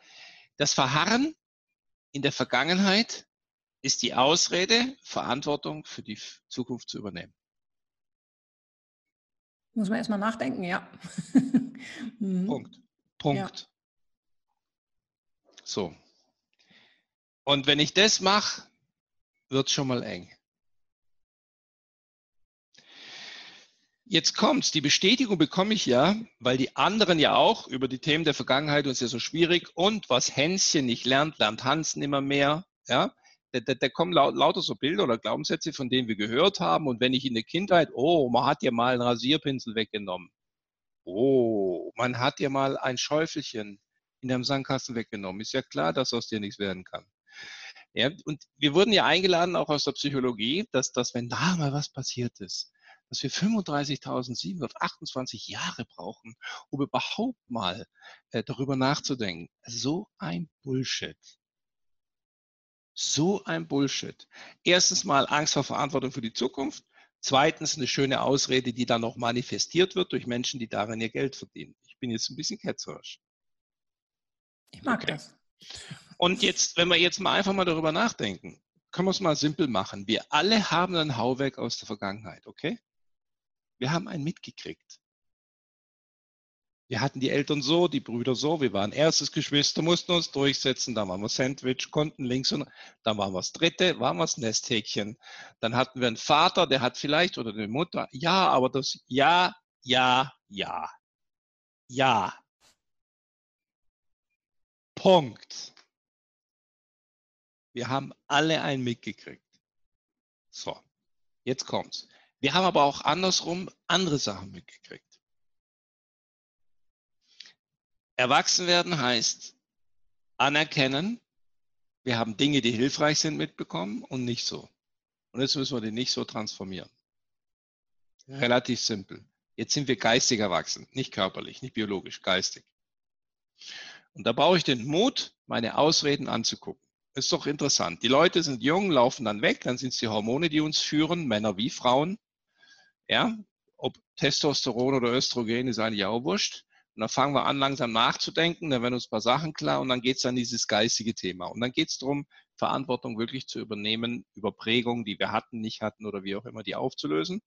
[SPEAKER 2] das Verharren in der Vergangenheit ist die Ausrede, Verantwortung für die Zukunft zu übernehmen.
[SPEAKER 1] Muss man erstmal nachdenken, ja.
[SPEAKER 2] mhm. Punkt. Punkt. Ja. So. Und wenn ich das mache, wird es schon mal eng. Jetzt kommt's. Die Bestätigung bekomme ich ja, weil die anderen ja auch über die Themen der Vergangenheit uns ja so schwierig und was Hänschen nicht lernt, lernt Hans nimmer mehr. Ja, da, da, da kommen laut, lauter so Bilder oder Glaubenssätze, von denen wir gehört haben. Und wenn ich in der Kindheit, oh, man hat ja mal einen Rasierpinsel weggenommen. Oh, man hat ja mal ein Schäufelchen in deinem Sandkasten weggenommen. Ist ja klar, dass aus dir nichts werden kann. Ja, und wir wurden ja eingeladen, auch aus der Psychologie, dass, dass wenn da mal was passiert ist, dass wir 35.728 Jahre brauchen, um überhaupt mal äh, darüber nachzudenken. So ein Bullshit. So ein Bullshit. Erstens mal Angst vor Verantwortung für die Zukunft. Zweitens eine schöne Ausrede, die dann noch manifestiert wird durch Menschen, die darin ihr Geld verdienen. Ich bin jetzt ein bisschen ketzerisch.
[SPEAKER 1] Ich mag okay. das.
[SPEAKER 2] Und jetzt, wenn wir jetzt mal einfach mal darüber nachdenken, können wir es mal simpel machen. Wir alle haben ein Hauwerk aus der Vergangenheit, okay? Wir haben einen mitgekriegt. Wir hatten die Eltern so, die Brüder so, wir waren erstes Geschwister, mussten uns durchsetzen, dann waren wir Sandwich, konnten links und dann waren wir das dritte, waren wir das Nesthäkchen. Dann hatten wir einen Vater, der hat vielleicht, oder eine Mutter, ja, aber das ja, ja, ja, ja. Punkt. Wir haben alle einen mitgekriegt. So, jetzt kommt's. Wir haben aber auch andersrum andere Sachen mitgekriegt. Erwachsen werden heißt anerkennen, wir haben Dinge, die hilfreich sind, mitbekommen und nicht so. Und jetzt müssen wir die nicht so transformieren. Relativ simpel. Jetzt sind wir geistig erwachsen, nicht körperlich, nicht biologisch, geistig. Und da brauche ich den Mut, meine Ausreden anzugucken. Ist doch interessant. Die Leute sind jung, laufen dann weg, dann sind es die Hormone, die uns führen, Männer wie Frauen. Ja, ob Testosteron oder Östrogen ist eigentlich auch wurscht. Und dann fangen wir an, langsam nachzudenken, dann werden uns ein paar Sachen klar und dann geht es an dieses geistige Thema. Und dann geht es darum, Verantwortung wirklich zu übernehmen über Prägungen, die wir hatten, nicht hatten oder wie auch immer, die aufzulösen.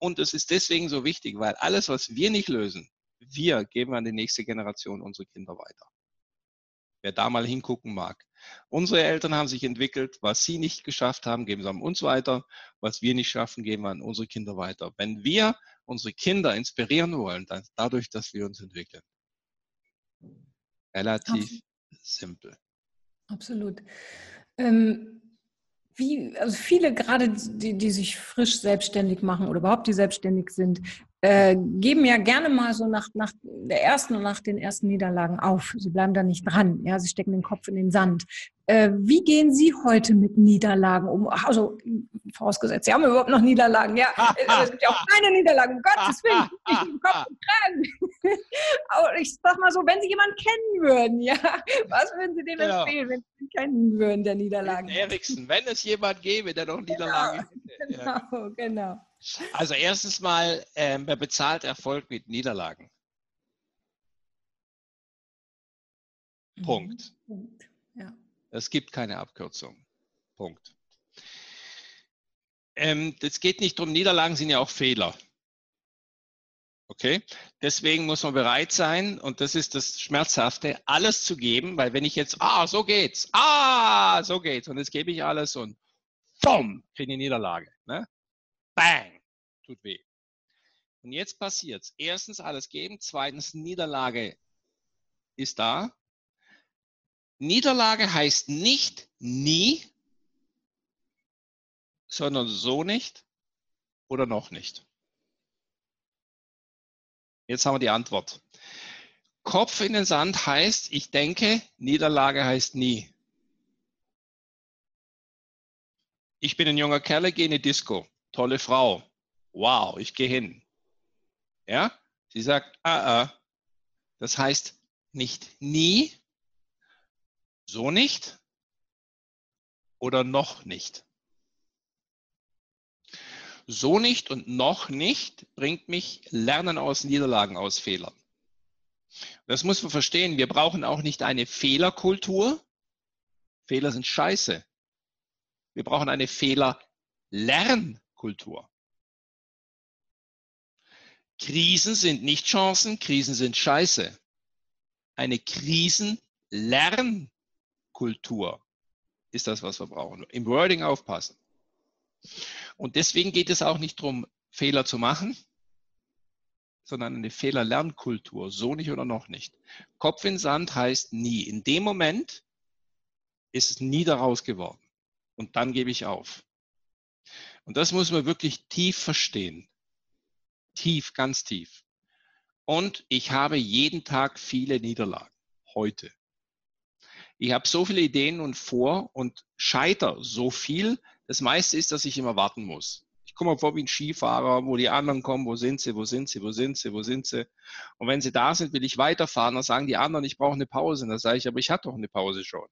[SPEAKER 2] Und es ist deswegen so wichtig, weil alles, was wir nicht lösen, wir geben an die nächste Generation unsere Kinder weiter. Wer da mal hingucken mag. Unsere Eltern haben sich entwickelt. Was sie nicht geschafft haben, geben sie an uns weiter. Was wir nicht schaffen, geben wir an unsere Kinder weiter. Wenn wir unsere Kinder inspirieren wollen, dann dadurch, dass wir uns entwickeln. Relativ Absolut. simpel.
[SPEAKER 1] Absolut. Ähm, wie, also viele gerade, die, die sich frisch selbstständig machen oder überhaupt die selbstständig sind, äh, geben ja gerne mal so nach, nach der ersten und nach den ersten Niederlagen auf. Sie bleiben da nicht dran. Ja, sie stecken den Kopf in den Sand. Äh, wie gehen Sie heute mit Niederlagen um? Also, vorausgesetzt, Sie haben überhaupt noch Niederlagen. Ja, es gibt ja auch keine Niederlagen. Um Gottes Willen, ich im Kopf und Kragen. Aber ich sag mal so, wenn Sie jemanden kennen würden, ja, was würden Sie dem genau. empfehlen, wenn Sie ihn kennen würden, der Niederlagen?
[SPEAKER 2] Eriksen, wenn es jemand gäbe, der noch Niederlagen
[SPEAKER 1] genau, hätte. Genau, genau.
[SPEAKER 2] Also erstens mal, ähm, wer bezahlt Erfolg mit Niederlagen? Mhm. Punkt. Punkt. Ja. Es gibt keine Abkürzung. Punkt. Ähm, es geht nicht darum, Niederlagen sind ja auch Fehler. Okay? Deswegen muss man bereit sein, und das ist das Schmerzhafte, alles zu geben, weil wenn ich jetzt, ah, so geht's, ah, so geht's, und jetzt gebe ich alles und bumm, kriege ich eine Niederlage. Ne? Bang, tut weh. Und jetzt passiert's. Erstens alles geben, zweitens Niederlage ist da. Niederlage heißt nicht nie, sondern so nicht oder noch nicht. Jetzt haben wir die Antwort. Kopf in den Sand heißt, ich denke, Niederlage heißt nie. Ich bin ein junger Kerl, gehe in die Disco tolle Frau. Wow, ich gehe hin. Ja? Sie sagt, ah, ah. Das heißt nicht nie, so nicht oder noch nicht. So nicht und noch nicht bringt mich Lernen aus Niederlagen, aus Fehlern. Das muss man verstehen. Wir brauchen auch nicht eine Fehlerkultur. Fehler sind scheiße. Wir brauchen eine Fehlerlernkultur. Kultur. Krisen sind nicht Chancen, Krisen sind Scheiße. Eine Krisenlernkultur ist das, was wir brauchen. Im Wording aufpassen. Und deswegen geht es auch nicht darum, Fehler zu machen, sondern eine Fehlerlernkultur. So nicht oder noch nicht. Kopf in Sand heißt nie. In dem Moment ist es nie daraus geworden. Und dann gebe ich auf. Und das muss man wirklich tief verstehen. Tief, ganz tief. Und ich habe jeden Tag viele Niederlagen. Heute. Ich habe so viele Ideen und vor und scheiter so viel. Das meiste ist, dass ich immer warten muss. Ich komme vor wie ein Skifahrer, wo die anderen kommen, wo sind sie, wo sind sie, wo sind sie, wo sind sie. Und wenn sie da sind, will ich weiterfahren. Dann sagen die anderen, ich brauche eine Pause. Und dann sage ich, aber ich hatte doch eine Pause schon.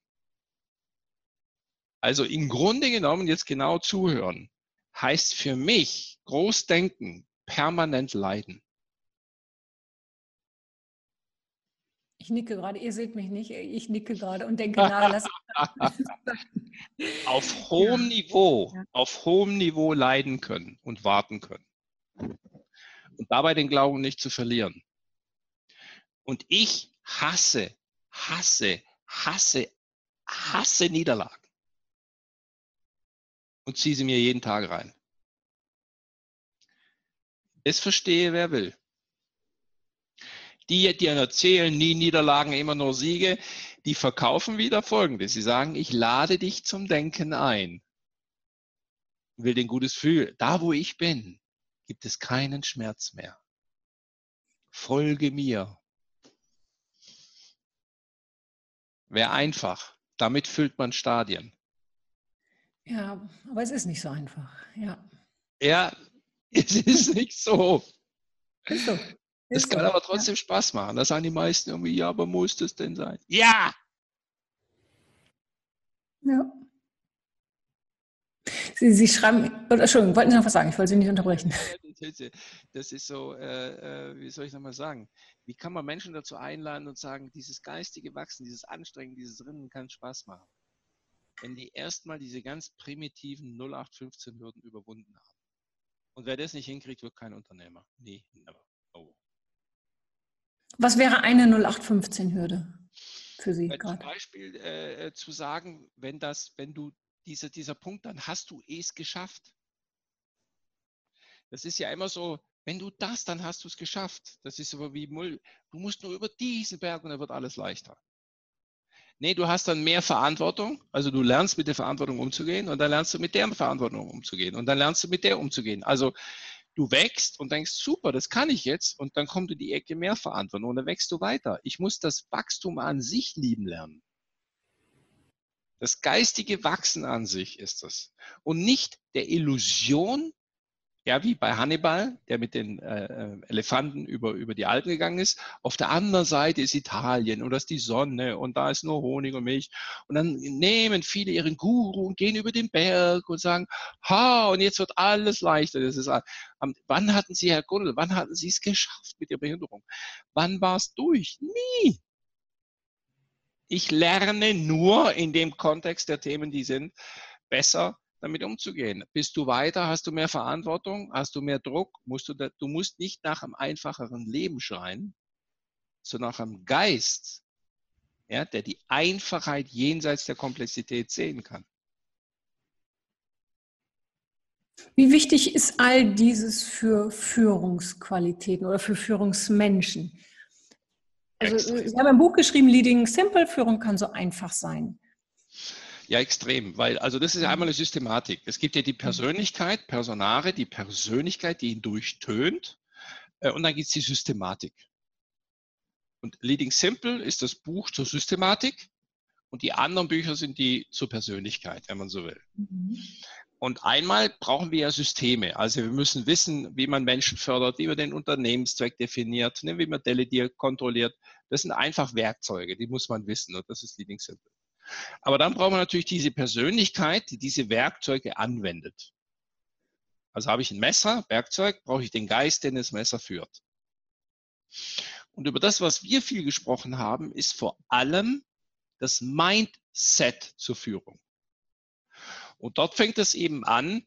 [SPEAKER 2] Also im Grunde genommen jetzt genau zuhören heißt für mich Großdenken, permanent leiden.
[SPEAKER 1] Ich nicke gerade, ihr seht mich nicht, ich nicke gerade und denke nach. Lass
[SPEAKER 2] auf hohem ja. Niveau, ja. auf hohem Niveau leiden können und warten können. Und dabei den Glauben nicht zu verlieren. Und ich hasse, hasse, hasse, hasse Niederlagen. Und ziehe sie mir jeden Tag rein. Es verstehe, wer will die, die erzählen nie Niederlagen, immer nur Siege, die verkaufen wieder Folgendes. Sie sagen, ich lade dich zum Denken ein. Will den gutes Gefühl. Da, wo ich bin, gibt es keinen Schmerz mehr. Folge mir. Wäre einfach. Damit füllt man Stadien.
[SPEAKER 1] Ja, aber es ist nicht so einfach. Ja.
[SPEAKER 2] Ja, es ist nicht so. Ist so. Es kann aber trotzdem ja. Spaß machen. Da sagen die meisten irgendwie, ja, aber muss das denn sein? Ja!
[SPEAKER 1] Ja. Sie, Sie schreiben, Entschuldigung, wollten Sie noch was sagen? Ich wollte Sie nicht unterbrechen.
[SPEAKER 2] Das ist so, äh, äh, wie soll ich nochmal sagen? Wie kann man Menschen dazu einladen und sagen, dieses geistige Wachsen, dieses Anstrengen, dieses Rinnen kann Spaß machen? Wenn die erstmal diese ganz primitiven 0815-Hürden überwunden haben. Und wer das nicht hinkriegt, wird kein Unternehmer. Nee, never. Oh.
[SPEAKER 1] Was wäre eine 0815-Hürde für Sie
[SPEAKER 2] gerade? Zum Beispiel äh, äh, zu sagen, wenn, das, wenn du diese, dieser Punkt, dann hast du es geschafft. Das ist ja immer so, wenn du das, dann hast du es geschafft. Das ist aber wie Mull. Du musst nur über diesen Berg und dann wird alles leichter. Nee, du hast dann mehr Verantwortung. Also du lernst mit der Verantwortung umzugehen und dann lernst du mit der Verantwortung umzugehen und dann lernst du mit der umzugehen. Also du wächst und denkst, super, das kann ich jetzt und dann kommt in die Ecke mehr Verantwortung und dann wächst du weiter. Ich muss das Wachstum an sich lieben lernen. Das geistige Wachsen an sich ist das. Und nicht der Illusion, ja, wie bei Hannibal, der mit den äh, äh, Elefanten über, über die Alpen gegangen ist. Auf der anderen Seite ist Italien und das ist die Sonne und da ist nur Honig und Milch. Und dann nehmen viele ihren Guru und gehen über den Berg und sagen, ha, und jetzt wird alles leichter. Das ist, ähm, wann hatten Sie, Herr Gundel, wann hatten Sie es geschafft mit Ihrer Behinderung? Wann war es durch? Nie. Ich lerne nur in dem Kontext der Themen, die sind, besser damit umzugehen. Bist du weiter, hast du mehr Verantwortung, hast du mehr Druck, musst du, da, du musst nicht nach einem einfacheren Leben schreien, sondern nach einem Geist, ja, der die Einfachheit jenseits der Komplexität sehen kann.
[SPEAKER 1] Wie wichtig ist all dieses für Führungsqualitäten oder für Führungsmenschen? Also, Sie haben ein Buch geschrieben, Leading Simple, Führung kann so einfach sein.
[SPEAKER 2] Ja, extrem, weil also das ist ja einmal eine Systematik. Es gibt ja die Persönlichkeit, Personare, die Persönlichkeit, die ihn durchtönt äh, und dann gibt es die Systematik. Und Leading Simple ist das Buch zur Systematik und die anderen Bücher sind die zur Persönlichkeit, wenn man so will. Mhm. Und einmal brauchen wir ja Systeme. Also wir müssen wissen, wie man Menschen fördert, wie man den Unternehmenszweck definiert, ne, wie man delegiert, kontrolliert. Das sind einfach Werkzeuge, die muss man wissen und das ist Leading Simple. Aber dann brauchen wir natürlich diese Persönlichkeit, die diese Werkzeuge anwendet. Also habe ich ein Messer, Werkzeug, brauche ich den Geist, der das Messer führt. Und über das, was wir viel gesprochen haben, ist vor allem das Mindset zur Führung. Und dort fängt es eben an,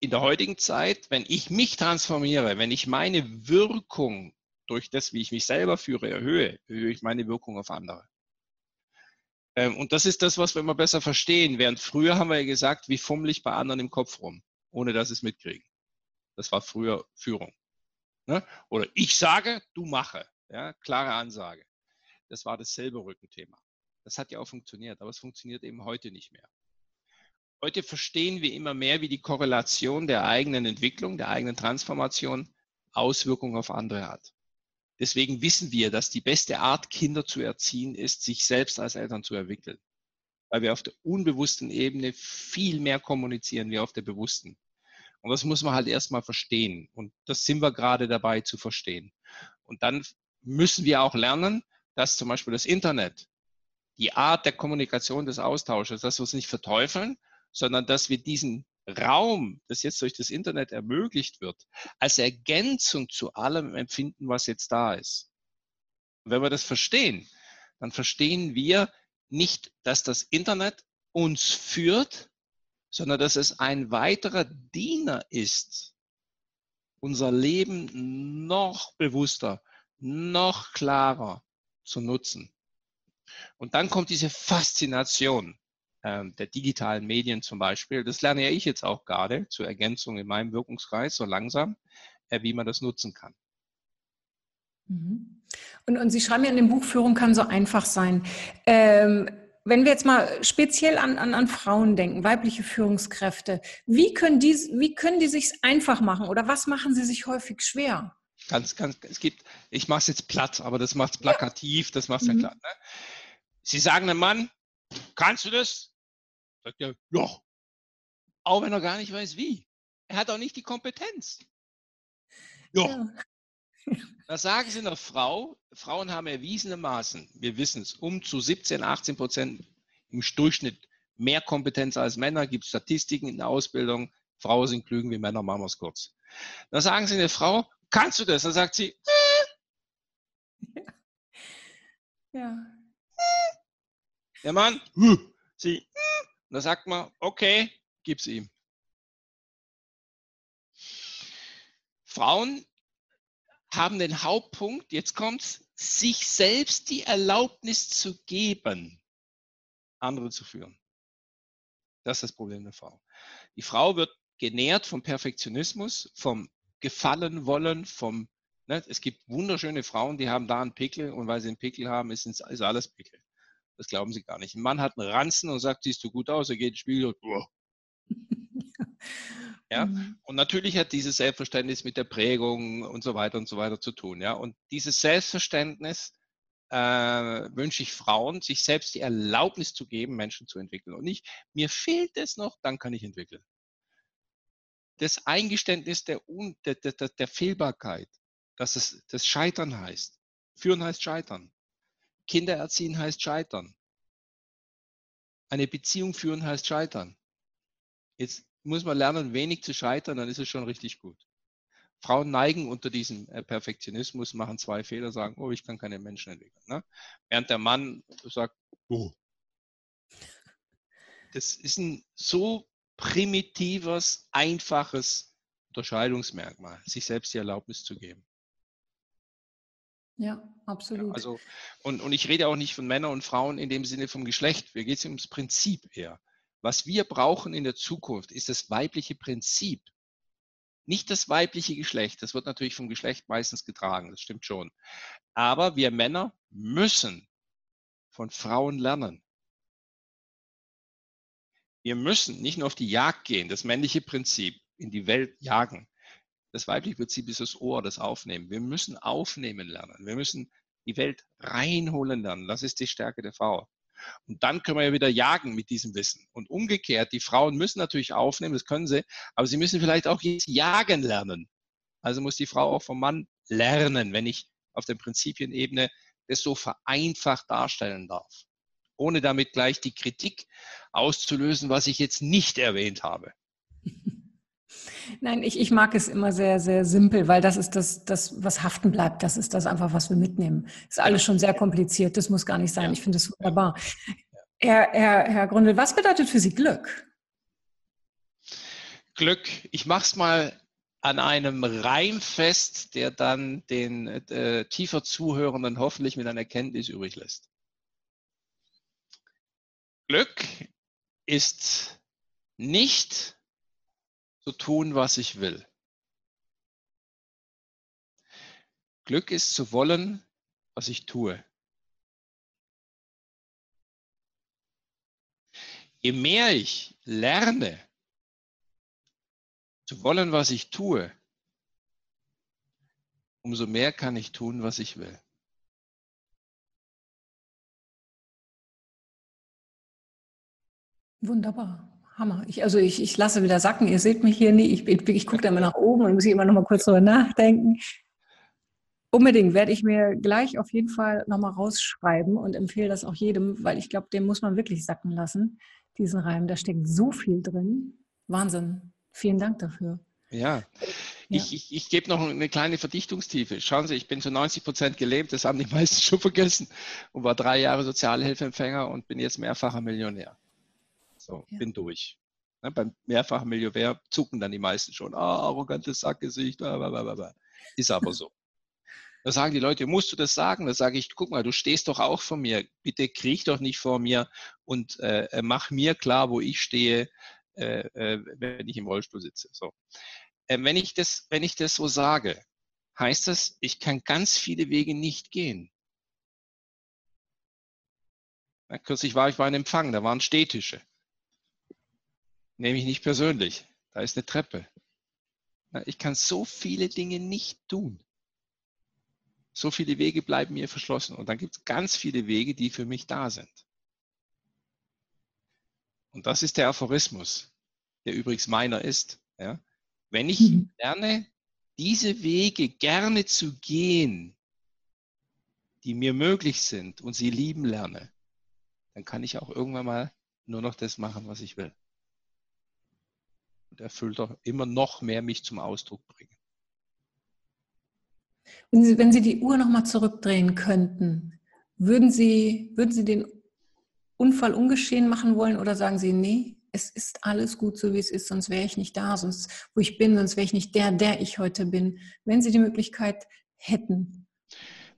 [SPEAKER 2] in der heutigen Zeit, wenn ich mich transformiere, wenn ich meine Wirkung durch das, wie ich mich selber führe, erhöhe, erhöhe ich meine Wirkung auf andere. Ähm, und das ist das, was wir immer besser verstehen. Während früher haben wir ja gesagt, wie fummel ich bei anderen im Kopf rum, ohne dass sie es mitkriegen. Das war früher Führung. Ne? Oder ich sage, du mache. Ja, klare Ansage. Das war dasselbe Rückenthema. Das hat ja auch funktioniert, aber es funktioniert eben heute nicht mehr. Heute verstehen wir immer mehr, wie die Korrelation der eigenen Entwicklung, der eigenen Transformation Auswirkungen auf andere hat. Deswegen wissen wir, dass die beste Art, Kinder zu erziehen, ist, sich selbst als Eltern zu entwickeln. Weil wir auf der unbewussten Ebene viel mehr kommunizieren wie auf der bewussten. Und das muss man halt erstmal verstehen. Und das sind wir gerade dabei zu verstehen. Und dann müssen wir auch lernen, dass zum Beispiel das Internet, die Art der Kommunikation des Austausches, dass wir es nicht verteufeln, sondern dass wir diesen Raum, das jetzt durch das Internet ermöglicht wird, als Ergänzung zu allem empfinden, was jetzt da ist. Und wenn wir das verstehen, dann verstehen wir nicht, dass das Internet uns führt, sondern dass es ein weiterer Diener ist, unser Leben noch bewusster, noch klarer zu nutzen. Und dann kommt diese Faszination der digitalen Medien zum Beispiel. Das lerne ja ich jetzt auch gerade zur Ergänzung in meinem Wirkungskreis so langsam, äh, wie man das nutzen kann.
[SPEAKER 1] Mhm. Und, und Sie schreiben ja in dem Buch, Führung kann so einfach sein. Ähm, wenn wir jetzt mal speziell an, an, an Frauen denken, weibliche Führungskräfte, wie können die, wie können die sich einfach machen oder was machen sie sich häufig schwer?
[SPEAKER 2] Ganz, ganz, es gibt, ich mache es jetzt platt, aber das macht es plakativ, das macht es ja mhm. klar. Ne? Sie sagen einem Mann, kannst du das? Sagt er, ja. Auch wenn er gar nicht weiß, wie. Er hat auch nicht die Kompetenz. Ja. ja. Da sagen Sie einer Frau, Frauen haben erwiesenermaßen, wir wissen es, um zu 17, 18 Prozent im Durchschnitt mehr Kompetenz als Männer, gibt Statistiken in der Ausbildung, Frauen sind klügen wie Männer, machen wir es kurz. Da sagen Sie eine Frau, kannst du das? Dann sagt sie, äh. ja. Der Mann, sie, da sagt man, okay, gib's ihm. Frauen haben den Hauptpunkt, jetzt kommt's, sich selbst die Erlaubnis zu geben, andere zu führen. Das ist das Problem der Frau. Die Frau wird genährt vom Perfektionismus, vom Gefallen wollen, vom, ne, es gibt wunderschöne Frauen, die haben da einen Pickel und weil sie einen Pickel haben, ist alles Pickel. Das glauben sie gar nicht. Ein Mann hat einen Ranzen und sagt, siehst du gut aus, er geht ins Spiegel und boah. Ja? Mhm. Und natürlich hat dieses Selbstverständnis mit der Prägung und so weiter und so weiter zu tun. Ja? Und dieses Selbstverständnis äh, wünsche ich Frauen, sich selbst die Erlaubnis zu geben, Menschen zu entwickeln. Und nicht, mir fehlt es noch, dann kann ich entwickeln. Das Eingeständnis der, Un der, der, der Fehlbarkeit, dass es das Scheitern heißt. Führen heißt Scheitern. Kinder erziehen heißt Scheitern. Eine Beziehung führen heißt Scheitern. Jetzt muss man lernen, wenig zu scheitern, dann ist es schon richtig gut. Frauen neigen unter diesem äh, Perfektionismus, machen zwei Fehler, sagen, oh, ich kann keine Menschen entwickeln. Ne? Während der Mann sagt, oh. Das ist ein so primitives, einfaches Unterscheidungsmerkmal, sich selbst die Erlaubnis zu geben.
[SPEAKER 1] Ja, absolut. Ja,
[SPEAKER 2] also, und, und ich rede auch nicht von Männern und Frauen in dem Sinne vom Geschlecht. Wir geht es ums Prinzip eher. Was wir brauchen in der Zukunft ist das weibliche Prinzip. Nicht das weibliche Geschlecht. Das wird natürlich vom Geschlecht meistens getragen. Das stimmt schon. Aber wir Männer müssen von Frauen lernen. Wir müssen nicht nur auf die Jagd gehen, das männliche Prinzip in die Welt jagen. Das weibliche Prinzip ist das Ohr, das Aufnehmen. Wir müssen aufnehmen lernen. Wir müssen die Welt reinholen lernen. Das ist die Stärke der Frau. Und dann können wir ja wieder jagen mit diesem Wissen. Und umgekehrt, die Frauen müssen natürlich aufnehmen, das können sie, aber sie müssen vielleicht auch jetzt jagen lernen. Also muss die Frau auch vom Mann lernen, wenn ich auf der Prinzipienebene das so vereinfacht darstellen darf. Ohne damit gleich die Kritik auszulösen, was ich jetzt nicht erwähnt habe.
[SPEAKER 1] Nein, ich, ich mag es immer sehr, sehr simpel, weil das ist das, das, was haften bleibt. Das ist das einfach, was wir mitnehmen. Ist alles schon sehr kompliziert. Das muss gar nicht sein. Ich finde es wunderbar. Herr, Herr, Herr Grundl, was bedeutet für Sie Glück?
[SPEAKER 2] Glück, ich mache es mal an einem Reim fest, der dann den äh, tiefer Zuhörenden hoffentlich mit einer Erkenntnis übrig lässt. Glück ist nicht zu tun, was ich will. Glück ist zu wollen, was ich tue. Je mehr ich lerne, zu wollen, was ich tue, umso mehr kann ich tun, was ich will.
[SPEAKER 1] Wunderbar. Hammer. Ich, also ich, ich lasse wieder sacken. Ihr seht mich hier nie. Ich, ich, ich gucke da immer nach oben und muss immer noch mal kurz drüber nachdenken. Unbedingt werde ich mir gleich auf jeden Fall nochmal rausschreiben und empfehle das auch jedem, weil ich glaube, den muss man wirklich sacken lassen, diesen Reim. Da steckt so viel drin. Wahnsinn. Vielen Dank dafür.
[SPEAKER 2] Ja, Ja. Ich, ich, ich gebe noch eine kleine Verdichtungstiefe. Schauen Sie, ich bin zu 90 Prozent gelebt, das haben die meisten schon vergessen und war drei Jahre Sozialhilfeempfänger und bin jetzt mehrfacher Millionär. So, ja. bin durch. Ne, beim mehrfachen Millionär zucken dann die meisten schon. Ah, arrogantes Sackgesicht. Blablabla. Ist aber so. Da sagen die Leute, musst du das sagen? Da sage ich, guck mal, du stehst doch auch vor mir. Bitte kriech doch nicht vor mir und äh, mach mir klar, wo ich stehe, äh, äh, wenn ich im Rollstuhl sitze. So. Äh, wenn, ich das, wenn ich das so sage, heißt das, ich kann ganz viele Wege nicht gehen. Ja, kürzlich war ich bei einem Empfang, da waren Stehtische. Nehme ich nicht persönlich. Da ist eine Treppe. Ich kann so viele Dinge nicht tun. So viele Wege bleiben mir verschlossen. Und dann gibt es ganz viele Wege, die für mich da sind. Und das ist der Aphorismus, der übrigens meiner ist. Ja? Wenn ich mhm. lerne, diese Wege gerne zu gehen, die mir möglich sind und sie lieben lerne, dann kann ich auch irgendwann mal nur noch das machen, was ich will. Und erfüllt auch immer noch mehr mich zum Ausdruck bringen.
[SPEAKER 1] Wenn Sie, wenn Sie die Uhr nochmal zurückdrehen könnten, würden Sie, würden Sie den Unfall ungeschehen machen wollen oder sagen Sie, nee, es ist alles gut so, wie es ist, sonst wäre ich nicht da, sonst wo ich bin, sonst wäre ich nicht der, der ich heute bin. Wenn Sie die Möglichkeit hätten.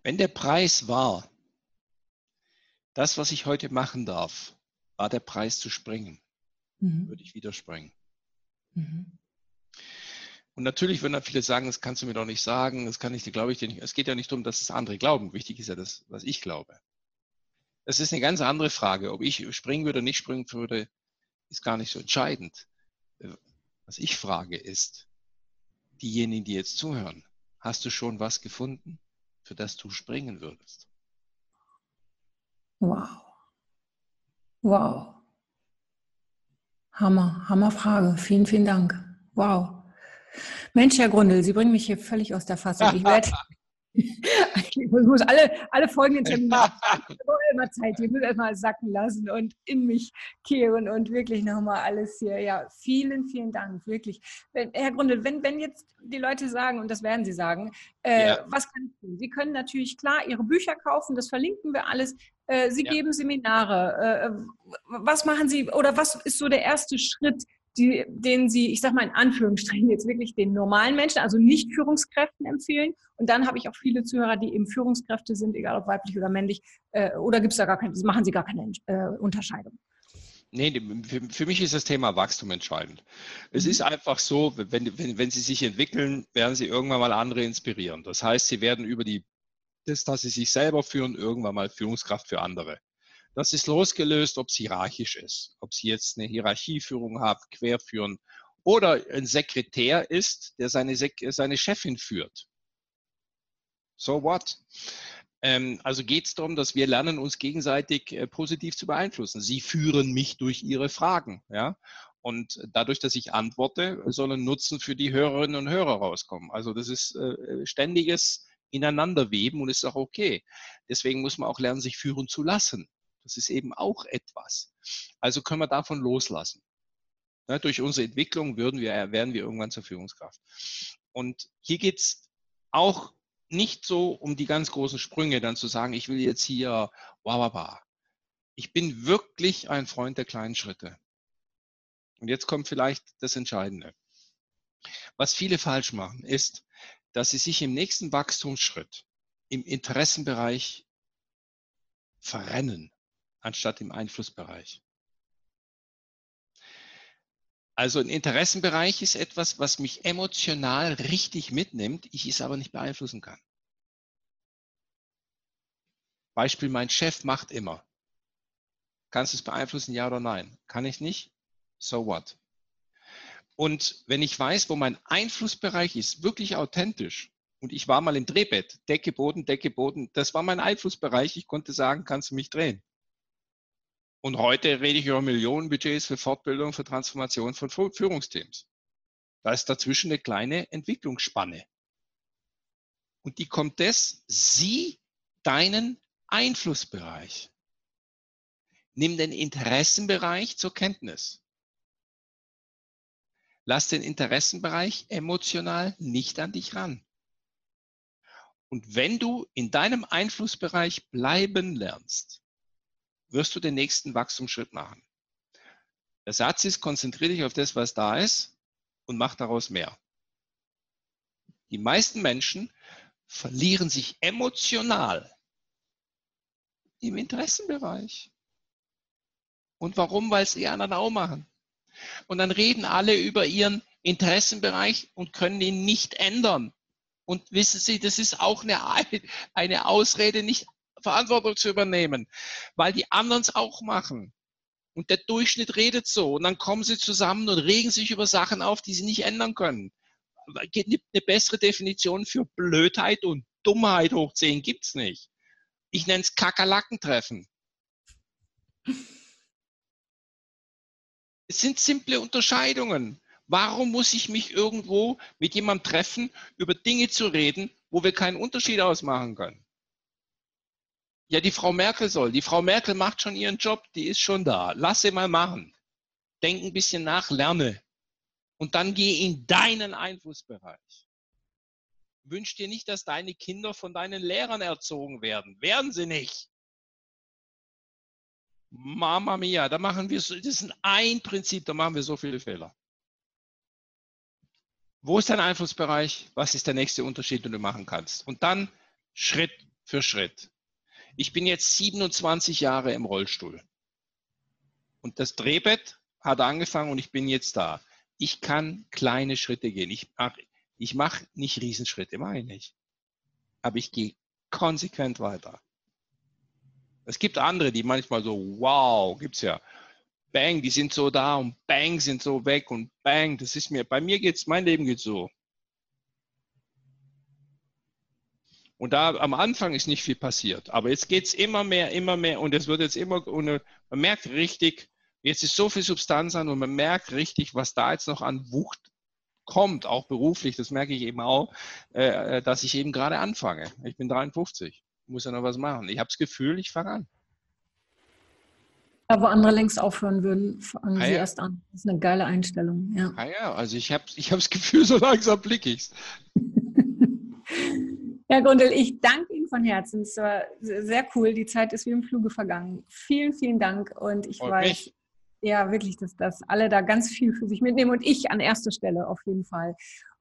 [SPEAKER 2] Wenn der Preis war, das, was ich heute machen darf, war der Preis zu springen, mhm. würde ich wieder springen. Mhm. Und natürlich würden dann viele sagen, das kannst du mir doch nicht sagen, das kann ich dir, glaube ich dir nicht. Es geht ja nicht darum, dass es andere glauben. Wichtig ist ja das, was ich glaube. Es ist eine ganz andere Frage. Ob ich springen würde oder nicht springen würde, ist gar nicht so entscheidend. Was ich frage ist, diejenigen, die jetzt zuhören, hast du schon was gefunden, für das du springen würdest?
[SPEAKER 1] Wow. Wow. Hammer, Hammer Frage. Vielen, vielen Dank. Wow. Mensch, Herr Grundel, Sie bringen mich hier völlig aus der Fassung. Ich werde ich muss alle, alle folgenden Termine immer Zeit, ich muss erstmal sacken lassen und in mich kehren und wirklich nochmal alles hier. Ja, vielen, vielen Dank, wirklich. Herr Grundel, wenn, wenn jetzt die Leute sagen, und das werden sie sagen, äh, ja. was kann ich tun? Sie können natürlich klar Ihre Bücher kaufen, das verlinken wir alles. Äh, sie ja. geben Seminare. Äh, was machen Sie oder was ist so der erste Schritt, die, denen Sie, ich sage mal in Anführungsstrichen, jetzt wirklich den normalen Menschen, also nicht Führungskräften empfehlen. Und dann habe ich auch viele Zuhörer, die eben Führungskräfte sind, egal ob weiblich oder männlich. Äh, oder gibt es da gar keine, machen Sie gar keine äh, Unterscheidung?
[SPEAKER 2] Nee, für, für, mich ist das Thema Wachstum entscheidend. Es mhm. ist einfach so, wenn, wenn, wenn Sie sich entwickeln, werden Sie irgendwann mal andere inspirieren. Das heißt, Sie werden über die, das, dass Sie sich selber führen, irgendwann mal Führungskraft für andere. Das ist losgelöst, ob es hierarchisch ist, ob Sie jetzt eine Hierarchieführung haben, querführen oder ein Sekretär ist, der seine, Sek seine Chefin führt. So what? Ähm, also geht es darum, dass wir lernen, uns gegenseitig äh, positiv zu beeinflussen. Sie führen mich durch Ihre Fragen. Ja? Und dadurch, dass ich antworte, soll ein Nutzen für die Hörerinnen und Hörer rauskommen. Also das ist äh, ständiges Ineinanderweben und ist auch okay. Deswegen muss man auch lernen, sich führen zu lassen. Das ist eben auch etwas. Also können wir davon loslassen. Ja, durch unsere Entwicklung würden wir, werden wir irgendwann zur Führungskraft. Und hier geht es auch nicht so um die ganz großen Sprünge, dann zu sagen, ich will jetzt hier, wow, wow, Ich bin wirklich ein Freund der kleinen Schritte. Und jetzt kommt vielleicht das Entscheidende. Was viele falsch machen, ist, dass sie sich im nächsten Wachstumsschritt im Interessenbereich verrennen anstatt im Einflussbereich. Also ein Interessenbereich ist etwas, was mich emotional richtig mitnimmt, ich es aber nicht beeinflussen kann. Beispiel, mein Chef macht immer. Kannst du es beeinflussen, ja oder nein? Kann ich nicht? So what? Und wenn ich weiß, wo mein Einflussbereich ist, wirklich authentisch, und ich war mal im Drehbett, Decke, Boden, Decke, Boden, das war mein Einflussbereich, ich konnte sagen, kannst du mich drehen. Und heute rede ich über Millionenbudgets für Fortbildung, für Transformation von Führungsteams. Da ist dazwischen eine kleine Entwicklungsspanne. Und die kommt das, sieh deinen Einflussbereich. Nimm den Interessenbereich zur Kenntnis. lass den Interessenbereich emotional nicht an dich ran. Und wenn du in deinem Einflussbereich bleiben lernst, wirst du den nächsten Wachstumsschritt machen. Der Satz ist, konzentriere dich auf das, was da ist und mach daraus mehr. Die meisten Menschen verlieren sich emotional im Interessenbereich. Und warum? Weil es die anderen auch machen. Und dann reden alle über ihren Interessenbereich und können ihn nicht ändern. Und wissen Sie, das ist auch eine, eine Ausrede, nicht Verantwortung zu übernehmen, weil die anderen es auch machen. Und der Durchschnitt redet so. Und dann kommen sie zusammen und regen sich über Sachen auf, die sie nicht ändern können eine bessere Definition für Blödheit und Dummheit hoch 10 gibt es nicht. Ich nenne es Kakerlackentreffen. Es sind simple Unterscheidungen. Warum muss ich mich irgendwo mit jemandem treffen, über Dinge zu reden, wo wir keinen Unterschied ausmachen können? Ja, die Frau Merkel soll. Die Frau Merkel macht schon ihren Job, die ist schon da. Lass sie mal machen. Denk ein bisschen nach, lerne und dann geh in deinen Einflussbereich. Wünsch dir nicht, dass deine Kinder von deinen Lehrern erzogen werden. Werden sie nicht. Mama mia, da machen wir so, das ist ein Prinzip, da machen wir so viele Fehler. Wo ist dein Einflussbereich? Was ist der nächste Unterschied, den du machen kannst? Und dann Schritt für Schritt. Ich bin jetzt 27 Jahre im Rollstuhl. Und das Drehbett hat angefangen und ich bin jetzt da ich kann kleine Schritte gehen. Ich mache ich mach nicht Riesenschritte, mache ich nicht. Aber ich gehe konsequent weiter. Es gibt andere, die manchmal so, wow, gibt's ja. Bang, die sind so da und bang, sind so weg und bang, das ist mir, bei mir geht's, mein Leben geht so. Und da am Anfang ist nicht viel passiert. Aber jetzt geht's immer mehr, immer mehr und es wird jetzt immer, und man merkt richtig, Jetzt ist so viel Substanz an und man merkt richtig, was da jetzt noch an Wucht kommt, auch beruflich. Das merke ich eben auch, äh, äh dass ich eben gerade anfange. Ich bin 53, muss ja noch was machen. Ich habe das Gefühl, ich fange an.
[SPEAKER 1] Da, wo andere längst aufhören würden, fangen ah, sie ja. erst an. Das ist eine geile Einstellung. Ja,
[SPEAKER 2] ah, ja. also ich habe ich hab das Gefühl, so langsam blicke ich es.
[SPEAKER 1] Herr Gundel, ich danke Ihnen von Herzen. Es war sehr cool. Die Zeit ist wie im Fluge vergangen. Vielen, vielen Dank. Und ich Freut weiß, mich ja, wirklich, dass, dass alle da ganz viel für sich mitnehmen und ich an erster Stelle auf jeden Fall.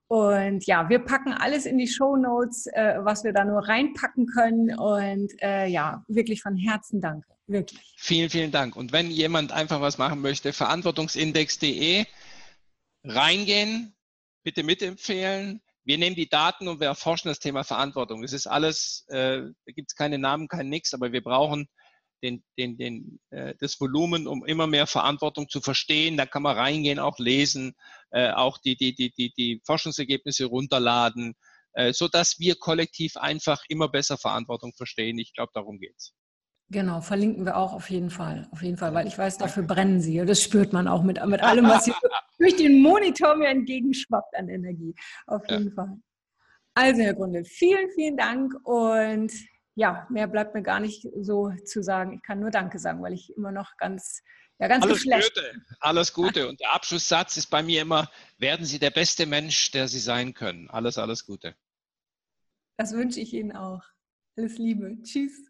[SPEAKER 1] Und ja, wir packen alles in die Show Notes, äh, was wir da nur reinpacken können. Und äh, ja, wirklich von Herzen danke. Wirklich.
[SPEAKER 2] Vielen, vielen Dank. Und wenn jemand einfach was machen möchte, verantwortungsindex.de reingehen, bitte mitempfehlen. Wir nehmen die Daten und wir erforschen das Thema Verantwortung. Es ist alles, äh, da gibt es keine Namen, kein Nix, aber wir brauchen den, den, den, äh, das Volumen, um immer mehr Verantwortung zu verstehen. Da kann man reingehen, auch lesen, äh, auch die, die, die, die, die Forschungsergebnisse runterladen, äh, so dass wir kollektiv einfach immer besser Verantwortung verstehen. Ich glaube, darum geht's.
[SPEAKER 1] Genau, verlinken wir auch auf jeden Fall, auf jeden Fall, weil ich weiß, dafür brennen sie. Das spürt man auch mit, mit allem, was hier durch den Monitor mir entgegenschwappt an Energie. Auf jeden ja. Fall. Also, Herr Grunde, vielen, vielen Dank und ja, mehr bleibt mir gar nicht so zu sagen. Ich kann nur Danke sagen, weil ich immer noch ganz, ja, ganz
[SPEAKER 2] Alles Gute, alles Gute. Und der Abschlusssatz ist bei mir immer, werden Sie der beste Mensch, der Sie sein können. Alles, alles Gute.
[SPEAKER 1] Das wünsche ich Ihnen auch. Alles Liebe. Tschüss.